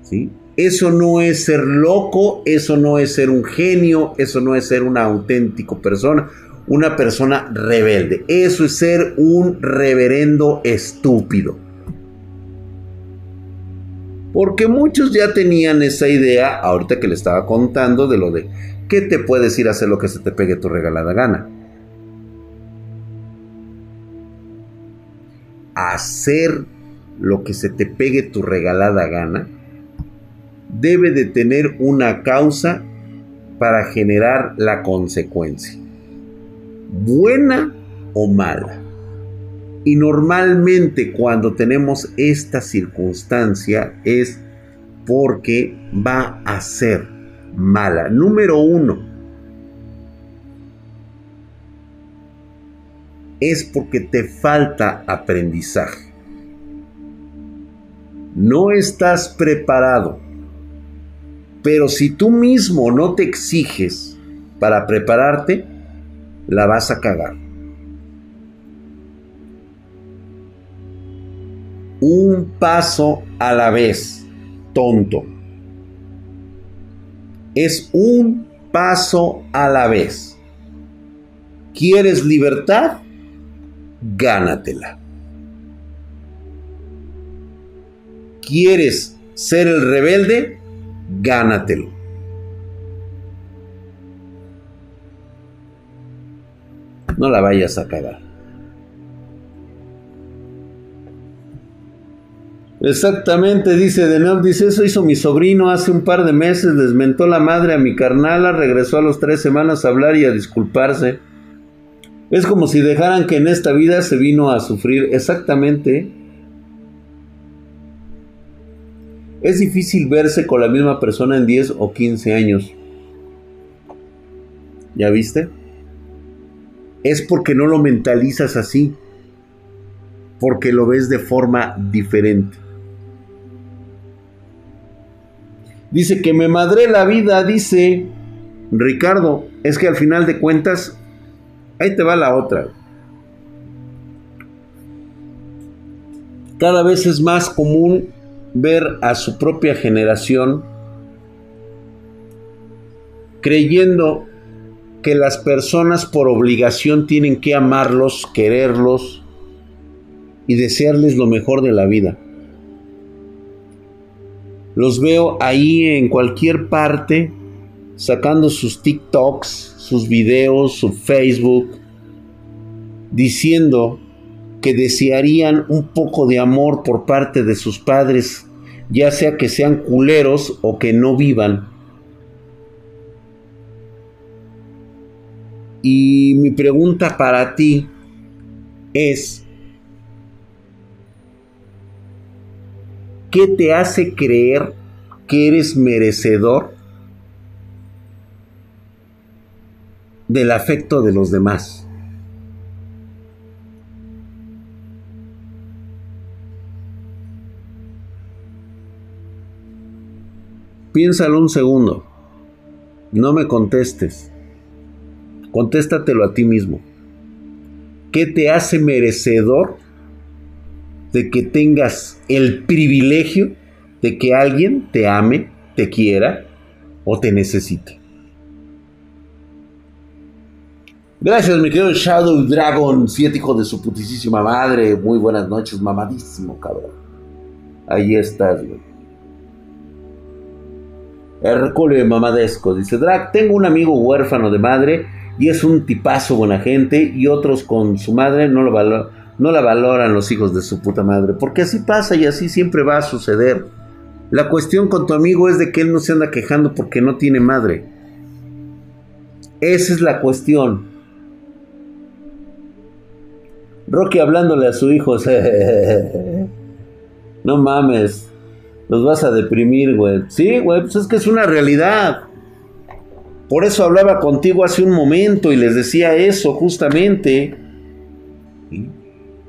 ¿Sí? Eso no es ser loco, eso no es ser un genio, eso no es ser una auténtica persona, una persona rebelde. Eso es ser un reverendo estúpido. Porque muchos ya tenían esa idea, ahorita que le estaba contando, de lo de ¿Qué te puedes ir a hacer lo que se te pegue tu regalada gana. Hacer lo que se te pegue tu regalada gana debe de tener una causa para generar la consecuencia, buena o mala. Y normalmente cuando tenemos esta circunstancia es porque va a ser mala. Número uno, es porque te falta aprendizaje. No estás preparado. Pero si tú mismo no te exiges para prepararte, la vas a cagar. Un paso a la vez, tonto es un paso a la vez. ¿Quieres libertad? Gánatela. ¿Quieres ser el rebelde? Gánatelo. No la vayas a cagar. Exactamente, dice Denov, dice, eso hizo mi sobrino hace un par de meses, les mentó la madre a mi carnala, regresó a los tres semanas a hablar y a disculparse. Es como si dejaran que en esta vida se vino a sufrir. Exactamente. Es difícil verse con la misma persona en 10 o 15 años. ¿Ya viste? Es porque no lo mentalizas así, porque lo ves de forma diferente. Dice que me madré la vida, dice Ricardo. Es que al final de cuentas, ahí te va la otra. Cada vez es más común ver a su propia generación creyendo que las personas por obligación tienen que amarlos, quererlos y desearles lo mejor de la vida. Los veo ahí en cualquier parte sacando sus TikToks, sus videos, su Facebook, diciendo que desearían un poco de amor por parte de sus padres, ya sea que sean culeros o que no vivan. Y mi pregunta para ti es, ¿qué te hace creer que eres merecedor del afecto de los demás? Piénsalo un segundo. No me contestes. Contéstatelo a ti mismo. ¿Qué te hace merecedor de que tengas el privilegio de que alguien te ame, te quiera o te necesite? Gracias, mi querido Shadow Dragon, siete hijo de su putísima madre. Muy buenas noches, mamadísimo, cabrón. Ahí estás, güey. Hércules mamadesco. Dice Drag, tengo un amigo huérfano de madre y es un tipazo buena gente y otros con su madre no, lo no la valoran los hijos de su puta madre. Porque así pasa y así siempre va a suceder. La cuestión con tu amigo es de que él no se anda quejando porque no tiene madre. Esa es la cuestión. Rocky hablándole a su hijo. no mames. Los vas a deprimir, güey. Sí, güey, pues es que es una realidad. Por eso hablaba contigo hace un momento y les decía eso justamente.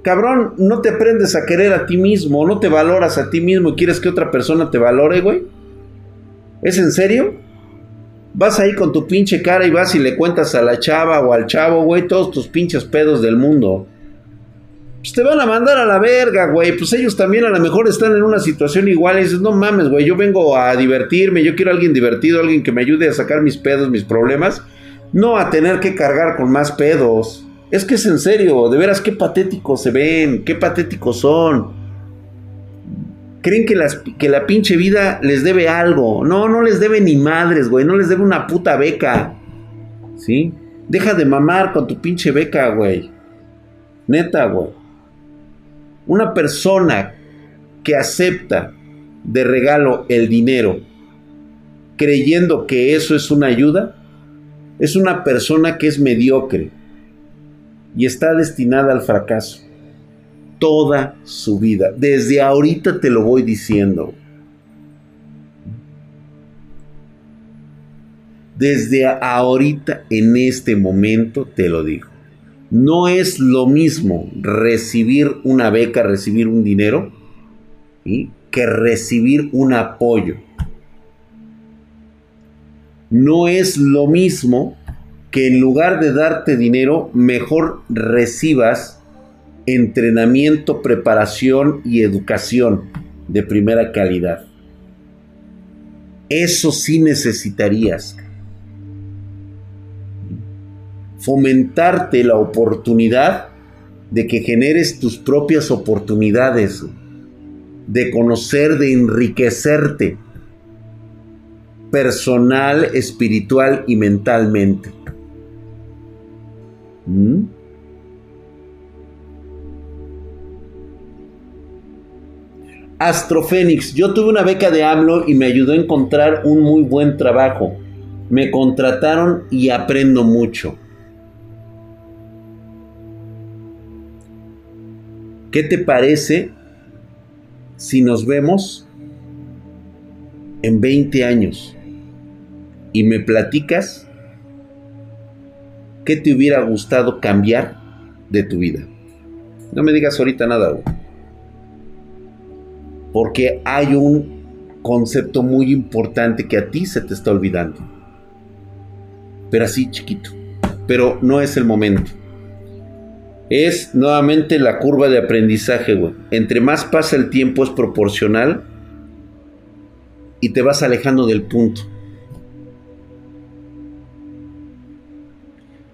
Cabrón, no te aprendes a querer a ti mismo, no te valoras a ti mismo y quieres que otra persona te valore, güey. ¿Es en serio? Vas ahí con tu pinche cara y vas y le cuentas a la chava o al chavo, güey, todos tus pinches pedos del mundo pues te van a mandar a la verga, güey. Pues ellos también a lo mejor están en una situación igual y dices, no mames, güey, yo vengo a divertirme, yo quiero a alguien divertido, alguien que me ayude a sacar mis pedos, mis problemas, no a tener que cargar con más pedos. Es que es en serio, de veras qué patéticos se ven, qué patéticos son. Creen que, las, que la pinche vida les debe algo. No, no les debe ni madres, güey. No les debe una puta beca. ¿Sí? Deja de mamar con tu pinche beca, güey. Neta, güey. Una persona que acepta de regalo el dinero creyendo que eso es una ayuda, es una persona que es mediocre y está destinada al fracaso toda su vida. Desde ahorita te lo voy diciendo. Desde ahorita, en este momento, te lo digo. No es lo mismo recibir una beca, recibir un dinero, que recibir un apoyo. No es lo mismo que en lugar de darte dinero, mejor recibas entrenamiento, preparación y educación de primera calidad. Eso sí necesitarías fomentarte la oportunidad de que generes tus propias oportunidades, de conocer, de enriquecerte personal, espiritual y mentalmente. ¿Mm? Astrofénix, yo tuve una beca de AMLO y me ayudó a encontrar un muy buen trabajo. Me contrataron y aprendo mucho. ¿Qué te parece si nos vemos en 20 años y me platicas ¿qué te hubiera gustado cambiar de tu vida? No me digas ahorita nada, güey. Porque hay un concepto muy importante que a ti se te está olvidando. Pero así chiquito. Pero no es el momento. Es nuevamente la curva de aprendizaje, güey. Entre más pasa el tiempo es proporcional y te vas alejando del punto.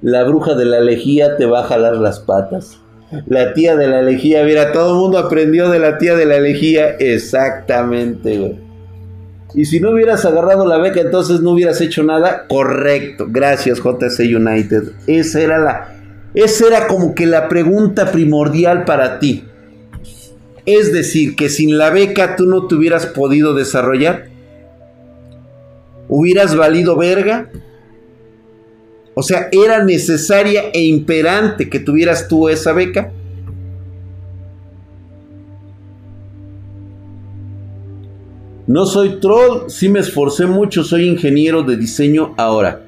La bruja de la lejía te va a jalar las patas. La tía de la lejía, mira, todo el mundo aprendió de la tía de la lejía. Exactamente, güey. Y si no hubieras agarrado la beca, entonces no hubieras hecho nada. Correcto. Gracias, JC United. Esa era la. Esa era como que la pregunta primordial para ti. Es decir, que sin la beca tú no te hubieras podido desarrollar. ¿Hubieras valido verga? O sea, ¿era necesaria e imperante que tuvieras tú esa beca? No soy troll, sí me esforcé mucho, soy ingeniero de diseño ahora.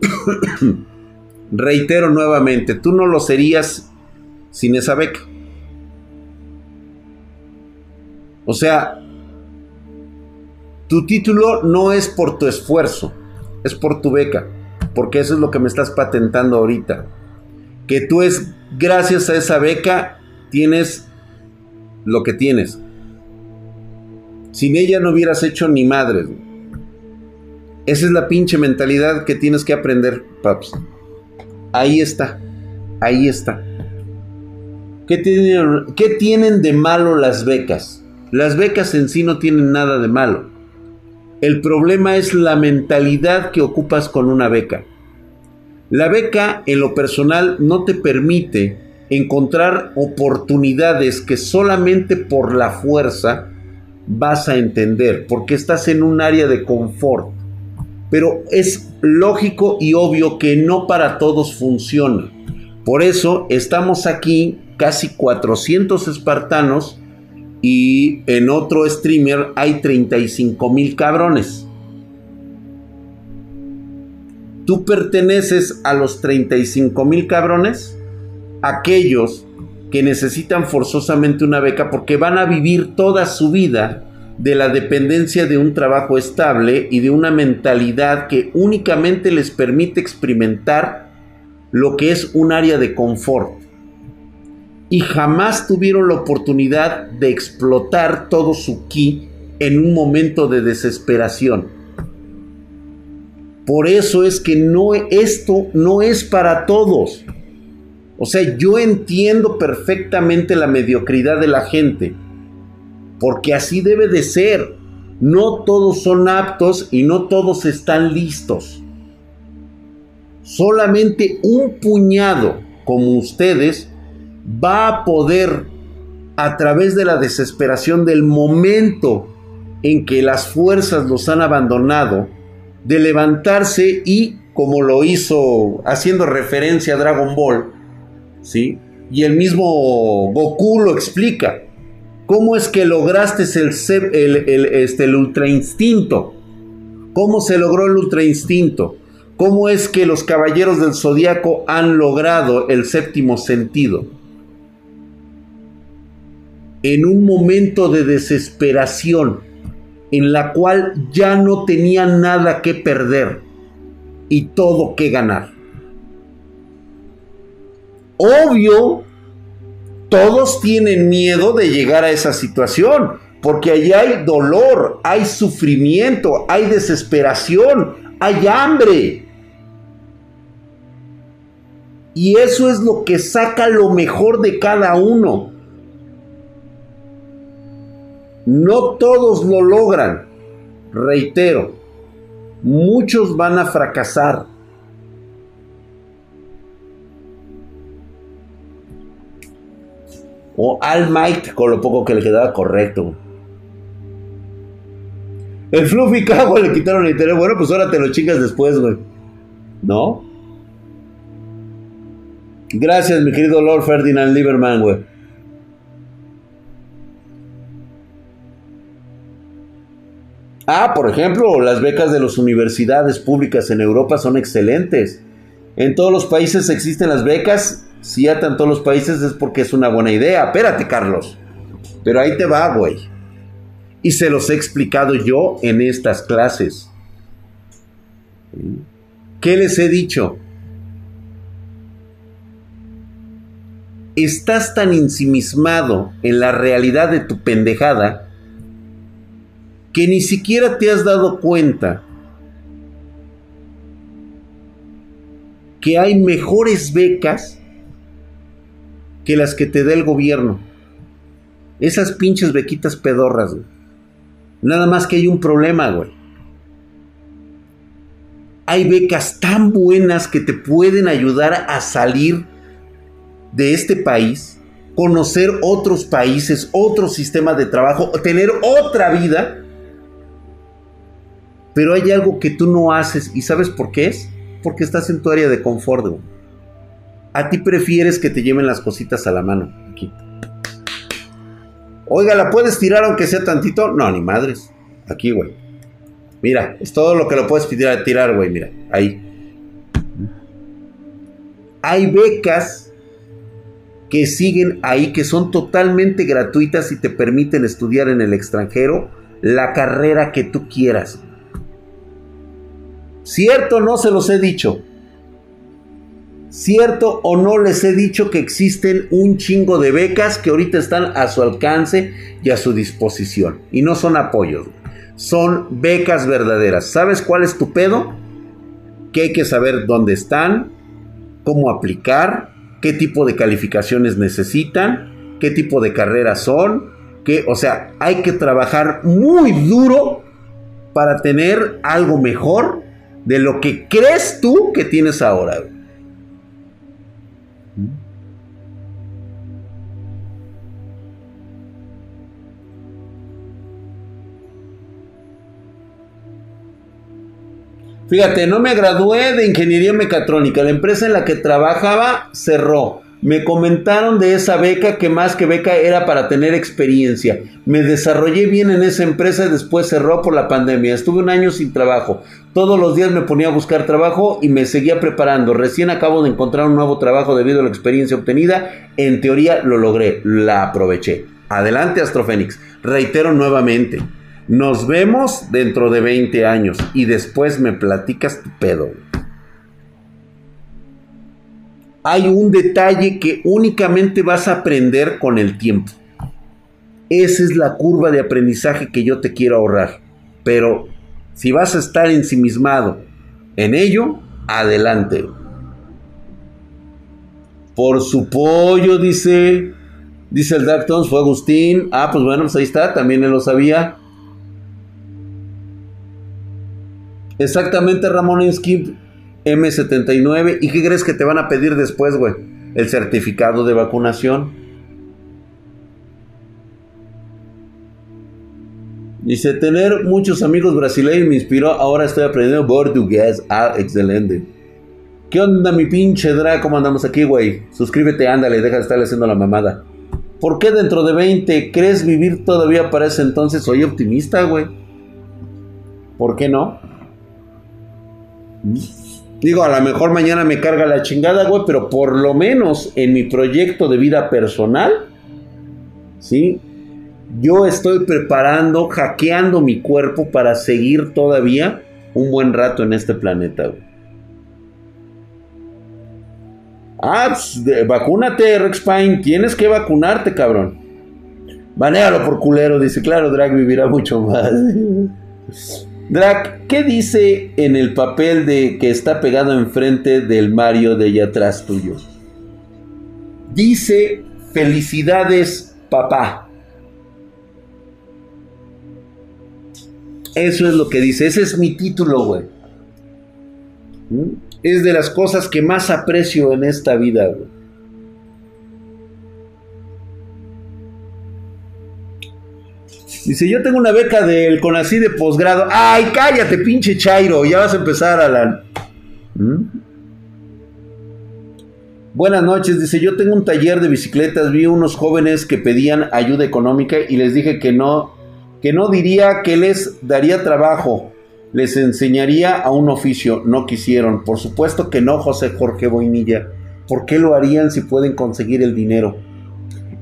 Reitero nuevamente, tú no lo serías sin esa beca. O sea, tu título no es por tu esfuerzo, es por tu beca, porque eso es lo que me estás patentando ahorita. Que tú es, gracias a esa beca, tienes lo que tienes. Sin ella no hubieras hecho ni madre. Esa es la pinche mentalidad que tienes que aprender, paps. Ahí está, ahí está. ¿Qué tienen, ¿Qué tienen de malo las becas? Las becas en sí no tienen nada de malo. El problema es la mentalidad que ocupas con una beca. La beca en lo personal no te permite encontrar oportunidades que solamente por la fuerza vas a entender, porque estás en un área de confort. Pero es lógico y obvio que no para todos funciona. Por eso estamos aquí casi 400 espartanos y en otro streamer hay 35 mil cabrones. ¿Tú perteneces a los 35 mil cabrones? Aquellos que necesitan forzosamente una beca porque van a vivir toda su vida de la dependencia de un trabajo estable y de una mentalidad que únicamente les permite experimentar lo que es un área de confort y jamás tuvieron la oportunidad de explotar todo su ki en un momento de desesperación. Por eso es que no esto no es para todos. O sea, yo entiendo perfectamente la mediocridad de la gente, porque así debe de ser. No todos son aptos y no todos están listos. Solamente un puñado como ustedes va a poder, a través de la desesperación del momento en que las fuerzas los han abandonado, de levantarse y, como lo hizo haciendo referencia a Dragon Ball, ¿sí? Y el mismo Goku lo explica. ¿Cómo es que lograste el, el, este, el ultra instinto? ¿Cómo se logró el ultra instinto? ¿Cómo es que los caballeros del zodiaco han logrado el séptimo sentido? en un momento de desesperación en la cual ya no tenía nada que perder y todo que ganar. Obvio, todos tienen miedo de llegar a esa situación, porque allí hay dolor, hay sufrimiento, hay desesperación, hay hambre. Y eso es lo que saca lo mejor de cada uno. No todos lo logran. Reitero, muchos van a fracasar. O Al Might con lo poco que le quedaba correcto. El Fluffy Cago le quitaron el interés. Bueno, pues ahora te lo chingas después, güey. ¿No? Gracias, mi querido Lord Ferdinand Lieberman, güey. Ah, por ejemplo, las becas de las universidades públicas en Europa son excelentes. En todos los países existen las becas. Si ya en todos los países es porque es una buena idea. Espérate, Carlos. Pero ahí te va, güey. Y se los he explicado yo en estas clases. ¿Qué les he dicho? Estás tan ensimismado en la realidad de tu pendejada que ni siquiera te has dado cuenta que hay mejores becas que las que te da el gobierno. Esas pinches bequitas pedorras. Nada más que hay un problema, güey. Hay becas tan buenas que te pueden ayudar a salir de este país, conocer otros países, otros sistemas de trabajo, tener otra vida. Pero hay algo que tú no haces y ¿sabes por qué es? Porque estás en tu área de confort, güey. A ti prefieres que te lleven las cositas a la mano. Aquí. Oiga, ¿la puedes tirar aunque sea tantito? No, ni madres. Aquí, güey. Mira, es todo lo que lo puedes tirar, tirar, güey. Mira, ahí. Hay becas que siguen ahí, que son totalmente gratuitas y te permiten estudiar en el extranjero la carrera que tú quieras. ¿Cierto? No se los he dicho. ¿Cierto o no les he dicho que existen un chingo de becas que ahorita están a su alcance y a su disposición? Y no son apoyos, son becas verdaderas. ¿Sabes cuál es tu pedo? Que hay que saber dónde están, cómo aplicar, qué tipo de calificaciones necesitan, qué tipo de carreras son, que, o sea, hay que trabajar muy duro para tener algo mejor de lo que crees tú que tienes ahora. Fíjate, no me gradué de ingeniería mecatrónica. La empresa en la que trabajaba cerró. Me comentaron de esa beca que más que beca era para tener experiencia. Me desarrollé bien en esa empresa y después cerró por la pandemia. Estuve un año sin trabajo. Todos los días me ponía a buscar trabajo y me seguía preparando. Recién acabo de encontrar un nuevo trabajo debido a la experiencia obtenida. En teoría lo logré, la aproveché. Adelante Astrofénix. Reitero nuevamente. Nos vemos dentro de 20 años y después me platicas tu pedo. Hay un detalle que únicamente vas a aprender con el tiempo. Esa es la curva de aprendizaje que yo te quiero ahorrar. Pero si vas a estar ensimismado en ello, adelante. Por su pollo, dice. Dice el Dactons, fue Agustín. Ah, pues bueno, pues ahí está, también él lo sabía. Exactamente, Ramón Skip M79. ¿Y qué crees que te van a pedir después, güey? El certificado de vacunación. Dice, tener muchos amigos brasileños me inspiró. Ahora estoy aprendiendo portugués. Ah, excelente. ¿Qué onda, mi pinche Dra? ¿Cómo andamos aquí, güey? Suscríbete, ándale, deja de estarle haciendo la mamada. ¿Por qué dentro de 20 crees vivir todavía para ese entonces? Soy optimista, güey. ¿Por qué no? Digo, a lo mejor mañana me carga la chingada, güey, pero por lo menos en mi proyecto de vida personal, ¿sí? Yo estoy preparando, hackeando mi cuerpo para seguir todavía un buen rato en este planeta, güey. Ah, pues, vacúnate, Rex Pine. Tienes que vacunarte, cabrón. Banealo por culero, dice. Claro, Drag vivirá mucho más. Drac, ¿qué dice en el papel de que está pegado enfrente del Mario de allá atrás tuyo? Dice, felicidades, papá. Eso es lo que dice, ese es mi título, güey. ¿Mm? Es de las cosas que más aprecio en esta vida, güey. Dice, yo tengo una beca del CONACI de posgrado. Ay, cállate, pinche Chairo. Ya vas a empezar, Alan. ¿Mm? Buenas noches, dice, yo tengo un taller de bicicletas, vi unos jóvenes que pedían ayuda económica y les dije que no, que no diría que les daría trabajo, les enseñaría a un oficio. No quisieron. Por supuesto que no, José Jorge Boinilla. ¿Por qué lo harían si pueden conseguir el dinero?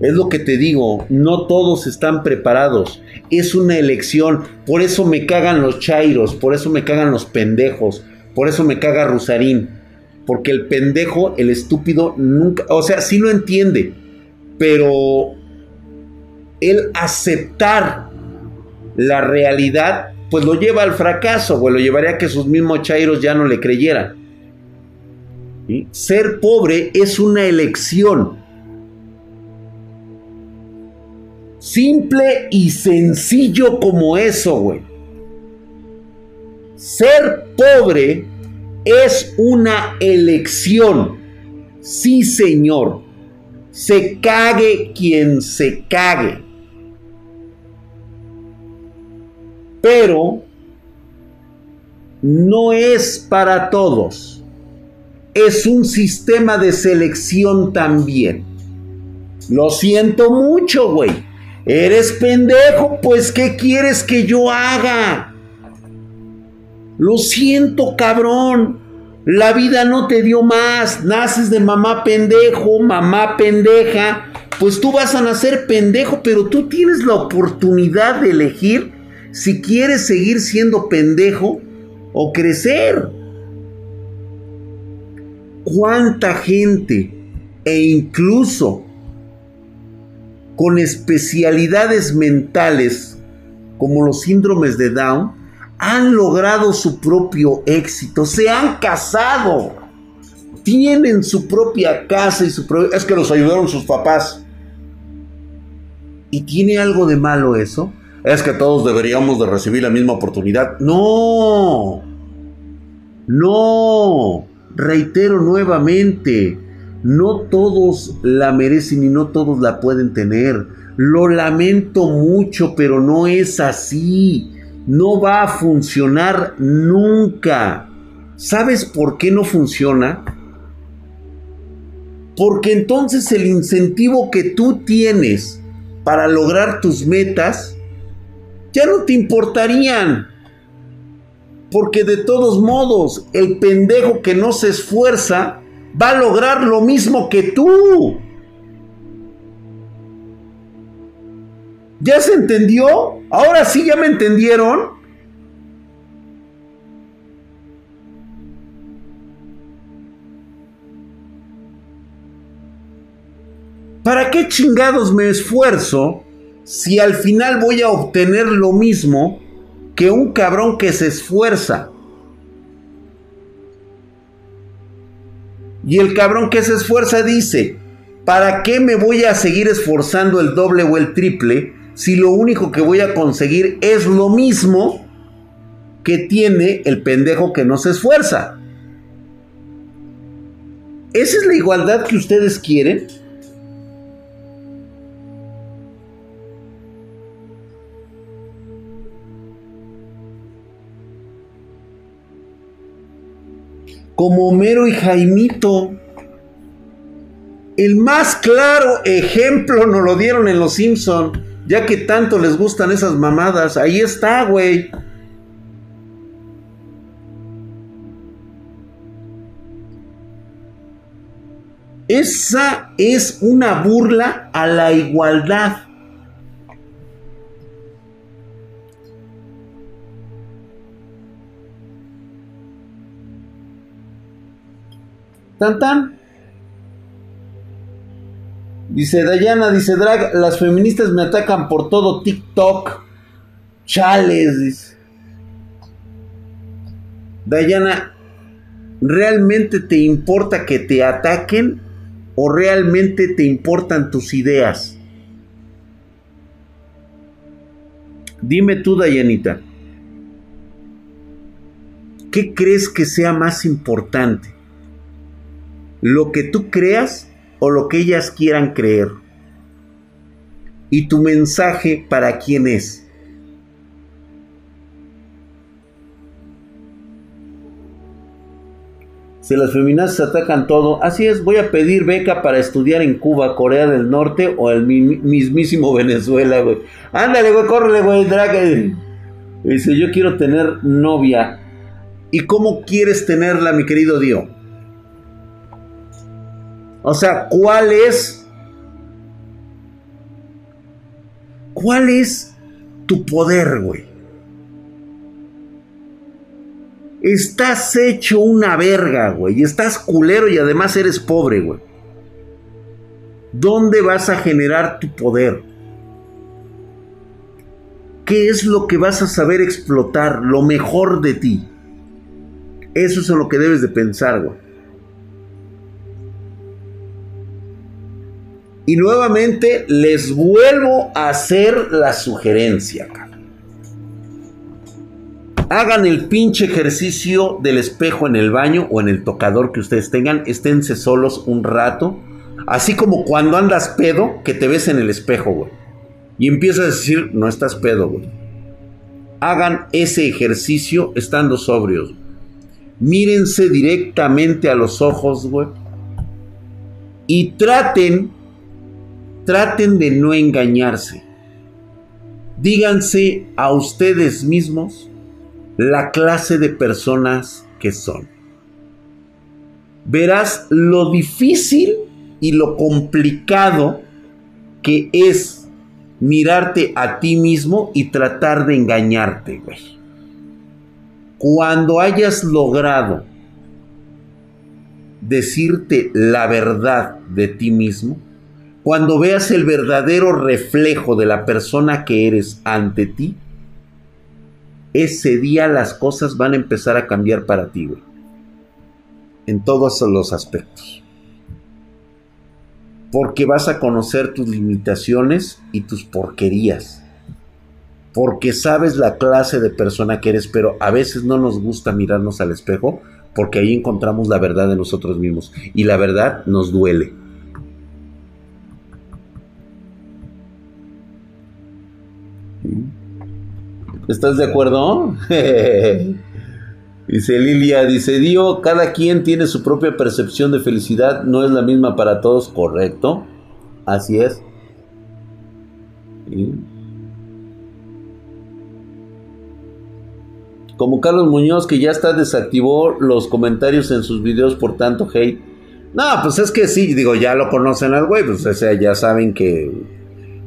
Es lo que te digo, no todos están preparados. Es una elección. Por eso me cagan los chairos, por eso me cagan los pendejos, por eso me caga Rusarín. Porque el pendejo, el estúpido, nunca, o sea, sí lo entiende, pero el aceptar la realidad, pues lo lleva al fracaso, o lo llevaría a que sus mismos chairos ya no le creyeran. Ser pobre es una elección. Simple y sencillo como eso, güey. Ser pobre es una elección. Sí, señor. Se cague quien se cague. Pero no es para todos. Es un sistema de selección también. Lo siento mucho, güey. Eres pendejo, pues ¿qué quieres que yo haga? Lo siento, cabrón. La vida no te dio más. Naces de mamá pendejo, mamá pendeja. Pues tú vas a nacer pendejo, pero tú tienes la oportunidad de elegir si quieres seguir siendo pendejo o crecer. ¿Cuánta gente e incluso con especialidades mentales como los síndromes de Down han logrado su propio éxito, se han casado, tienen su propia casa y su propio... Es que los ayudaron sus papás. ¿Y tiene algo de malo eso? Es que todos deberíamos de recibir la misma oportunidad. No. No. Reitero nuevamente, no todos la merecen y no todos la pueden tener. Lo lamento mucho, pero no es así. No va a funcionar nunca. ¿Sabes por qué no funciona? Porque entonces el incentivo que tú tienes para lograr tus metas ya no te importarían. Porque de todos modos, el pendejo que no se esfuerza va a lograr lo mismo que tú. ¿Ya se entendió? Ahora sí ya me entendieron. ¿Para qué chingados me esfuerzo si al final voy a obtener lo mismo que un cabrón que se esfuerza? Y el cabrón que se esfuerza dice, ¿para qué me voy a seguir esforzando el doble o el triple si lo único que voy a conseguir es lo mismo que tiene el pendejo que no se esfuerza? ¿Esa es la igualdad que ustedes quieren? Como Homero y Jaimito. El más claro ejemplo nos lo dieron en Los Simpson, ya que tanto les gustan esas mamadas. Ahí está, güey. Esa es una burla a la igualdad. Tan tan. Dice Dayana, dice Drag, las feministas me atacan por todo TikTok. Chales, dice. Dayana, ¿realmente te importa que te ataquen o realmente te importan tus ideas? Dime tú, Dayanita, ¿qué crees que sea más importante? Lo que tú creas o lo que ellas quieran creer. Y tu mensaje para quién es. Si las feministas atacan todo, así es, voy a pedir beca para estudiar en Cuba, Corea del Norte o el mismísimo Venezuela, güey. Ándale, güey, córrele, güey, drag. Dice, yo quiero tener novia. ¿Y cómo quieres tenerla, mi querido Dio? O sea, ¿cuál es? ¿Cuál es tu poder, güey? Estás hecho una verga, güey. Estás culero y además eres pobre, güey. ¿Dónde vas a generar tu poder? ¿Qué es lo que vas a saber explotar? Lo mejor de ti. Eso es lo que debes de pensar, güey. Y nuevamente les vuelvo a hacer la sugerencia, Hagan el pinche ejercicio del espejo en el baño o en el tocador que ustedes tengan. Esténse solos un rato. Así como cuando andas pedo, que te ves en el espejo, güey. Y empiezas a decir, no estás pedo, güey. Hagan ese ejercicio estando sobrios. Mírense directamente a los ojos, güey. Y traten, traten de no engañarse. Díganse a ustedes mismos la clase de personas que son. Verás lo difícil y lo complicado que es mirarte a ti mismo y tratar de engañarte, güey. Cuando hayas logrado decirte la verdad de ti mismo, cuando veas el verdadero reflejo de la persona que eres ante ti, ese día las cosas van a empezar a cambiar para ti, güey. En todos los aspectos porque vas a conocer tus limitaciones y tus porquerías. Porque sabes la clase de persona que eres, pero a veces no nos gusta mirarnos al espejo porque ahí encontramos la verdad de nosotros mismos. Y la verdad nos duele. ¿Estás de acuerdo? Dice Lilia, dice Dio, cada quien tiene su propia percepción de felicidad, no es la misma para todos, correcto. Así es. Como Carlos Muñoz, que ya está desactivó los comentarios en sus videos por tanto hate. No, pues es que sí, digo, ya lo conocen al güey, pues o sea, ya saben que...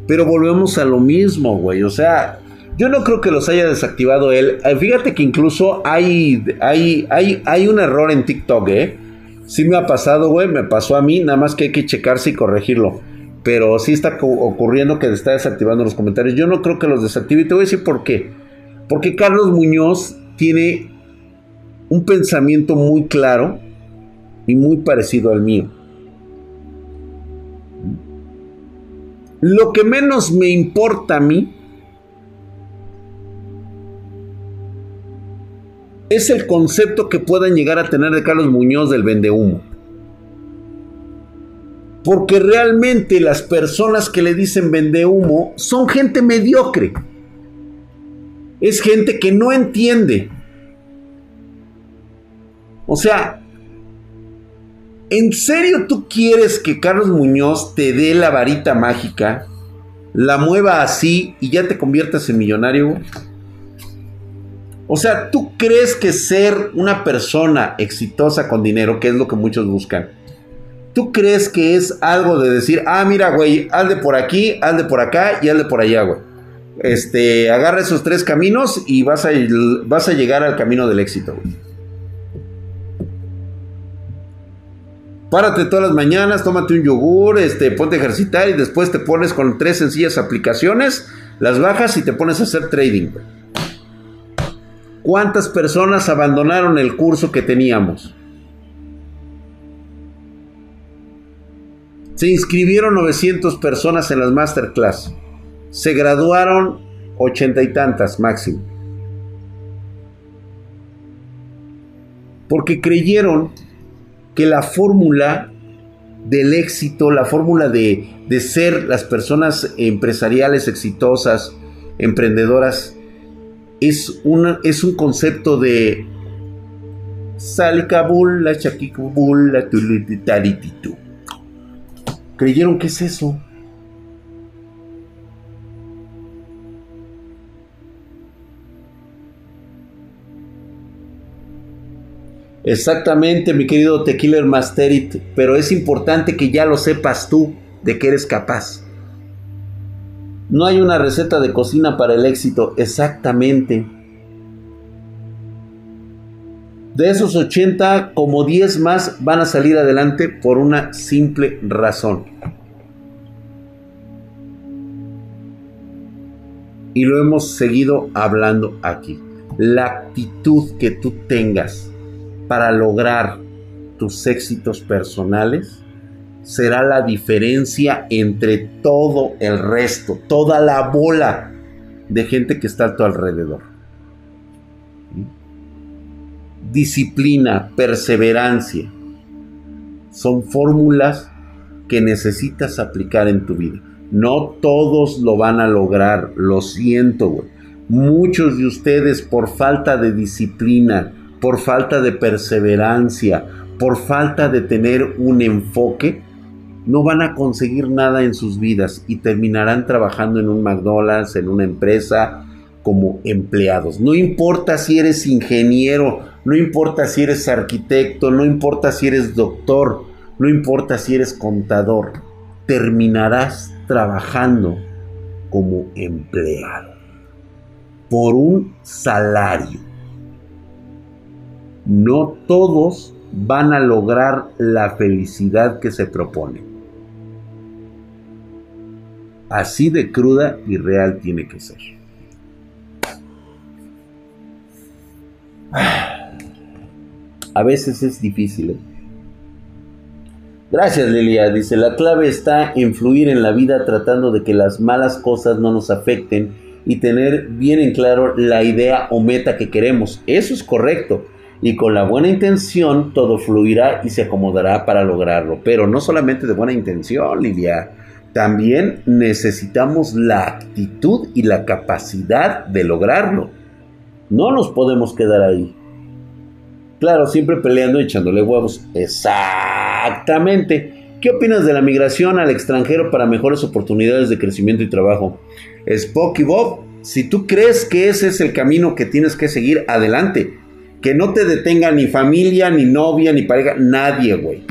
Pero volvemos a lo mismo, güey, o sea, yo no creo que los haya desactivado él. Eh, fíjate que incluso hay, hay, hay, hay un error en TikTok, ¿eh? Sí me ha pasado, güey, me pasó a mí, nada más que hay que checarse y corregirlo. Pero sí está ocurriendo que está desactivando los comentarios. Yo no creo que los desactive y te voy a decir por qué. Porque Carlos Muñoz tiene un pensamiento muy claro y muy parecido al mío. Lo que menos me importa a mí es el concepto que puedan llegar a tener de Carlos Muñoz del vendehumo. Porque realmente las personas que le dicen vendehumo son gente mediocre. Es gente que no entiende. O sea, ¿en serio tú quieres que Carlos Muñoz te dé la varita mágica, la mueva así y ya te conviertas en millonario? O sea, ¿tú crees que ser una persona exitosa con dinero, que es lo que muchos buscan, ¿tú crees que es algo de decir, ah, mira, güey, hazle por aquí, hazle por acá y hazle por allá, güey? Este, agarra esos tres caminos y vas a, vas a llegar al camino del éxito, güey. Párate todas las mañanas, tómate un yogur, este, ponte a ejercitar y después te pones con tres sencillas aplicaciones, las bajas y te pones a hacer trading, güey. ¿Cuántas personas abandonaron el curso que teníamos? Se inscribieron 900 personas en las masterclass. Se graduaron ochenta y tantas máximo. Porque creyeron que la fórmula del éxito, la fórmula de, de ser las personas empresariales exitosas, emprendedoras, es, una, es un concepto de Salcabulla, Chaquicabulla, Tulititarititu. ¿Creyeron que es eso? Exactamente, mi querido Tequila Masterit, pero es importante que ya lo sepas tú de que eres capaz. No hay una receta de cocina para el éxito, exactamente. De esos 80, como 10 más van a salir adelante por una simple razón. Y lo hemos seguido hablando aquí. La actitud que tú tengas para lograr tus éxitos personales será la diferencia entre todo el resto, toda la bola de gente que está a tu alrededor. Disciplina, perseverancia, son fórmulas que necesitas aplicar en tu vida. No todos lo van a lograr, lo siento, Muchos de ustedes por falta de disciplina, por falta de perseverancia, por falta de tener un enfoque, no van a conseguir nada en sus vidas y terminarán trabajando en un McDonald's, en una empresa, como empleados. No importa si eres ingeniero, no importa si eres arquitecto, no importa si eres doctor, no importa si eres contador, terminarás trabajando como empleado por un salario. No todos van a lograr la felicidad que se propone. Así de cruda y real tiene que ser. A veces es difícil. ¿eh? Gracias Lilia, dice, la clave está en fluir en la vida tratando de que las malas cosas no nos afecten y tener bien en claro la idea o meta que queremos. Eso es correcto. Y con la buena intención todo fluirá y se acomodará para lograrlo. Pero no solamente de buena intención, Lilia también necesitamos la actitud y la capacidad de lograrlo. No nos podemos quedar ahí. Claro, siempre peleando y echándole huevos. Exactamente. ¿Qué opinas de la migración al extranjero para mejores oportunidades de crecimiento y trabajo? Spock y Bob, si tú crees que ese es el camino que tienes que seguir, adelante. Que no te detenga ni familia, ni novia, ni pareja, nadie, güey.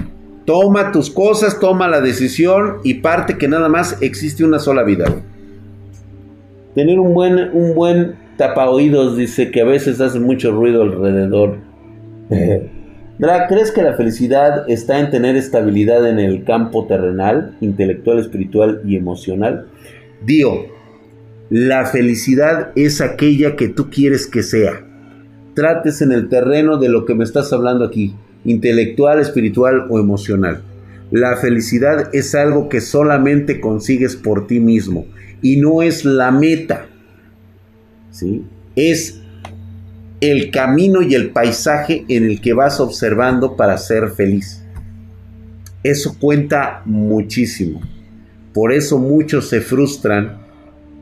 Toma tus cosas, toma la decisión y parte que nada más existe una sola vida. Tener un buen, un buen tapa oídos dice que a veces hace mucho ruido alrededor. Drag, ¿crees que la felicidad está en tener estabilidad en el campo terrenal, intelectual, espiritual y emocional? Dio, la felicidad es aquella que tú quieres que sea. Trates en el terreno de lo que me estás hablando aquí intelectual, espiritual o emocional. La felicidad es algo que solamente consigues por ti mismo y no es la meta. ¿sí? Es el camino y el paisaje en el que vas observando para ser feliz. Eso cuenta muchísimo. Por eso muchos se frustran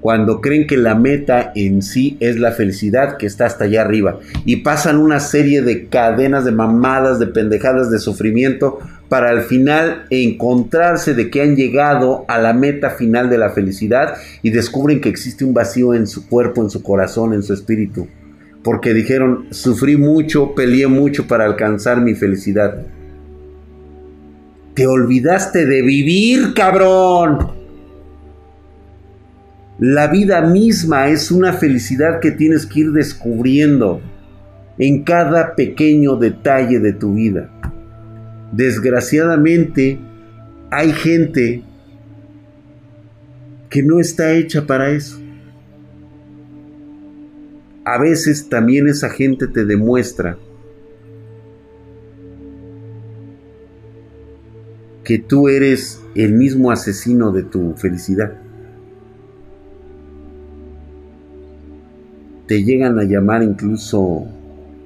cuando creen que la meta en sí es la felicidad que está hasta allá arriba y pasan una serie de cadenas de mamadas, de pendejadas, de sufrimiento para al final encontrarse de que han llegado a la meta final de la felicidad y descubren que existe un vacío en su cuerpo, en su corazón, en su espíritu. Porque dijeron, sufrí mucho, peleé mucho para alcanzar mi felicidad. Te olvidaste de vivir, cabrón. La vida misma es una felicidad que tienes que ir descubriendo en cada pequeño detalle de tu vida. Desgraciadamente, hay gente que no está hecha para eso. A veces también esa gente te demuestra que tú eres el mismo asesino de tu felicidad. Te llegan a llamar incluso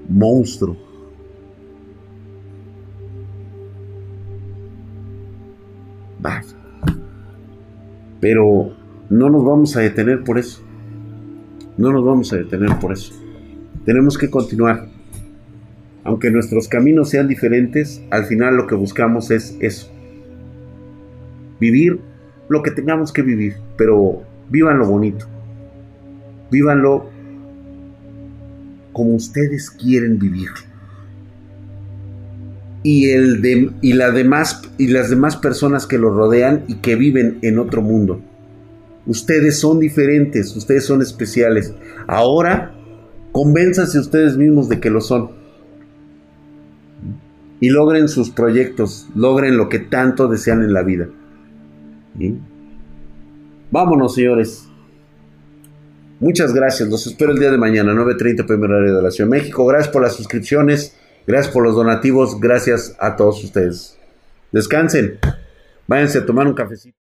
monstruo. Pero no nos vamos a detener por eso. No nos vamos a detener por eso. Tenemos que continuar. Aunque nuestros caminos sean diferentes, al final lo que buscamos es eso. Vivir lo que tengamos que vivir, pero vivan lo bonito. Vívanlo como ustedes quieren vivir. y, el de, y, la demás, y las demás personas que lo rodean y que viven en otro mundo. Ustedes son diferentes, ustedes son especiales. Ahora, convénzanse ustedes mismos de que lo son. Y logren sus proyectos, logren lo que tanto desean en la vida. Vámonos, señores. Muchas gracias. Los espero el día de mañana, 9.30 primer horario de la Ciudad de México. Gracias por las suscripciones. Gracias por los donativos. Gracias a todos ustedes. Descansen. Váyanse a tomar un cafecito.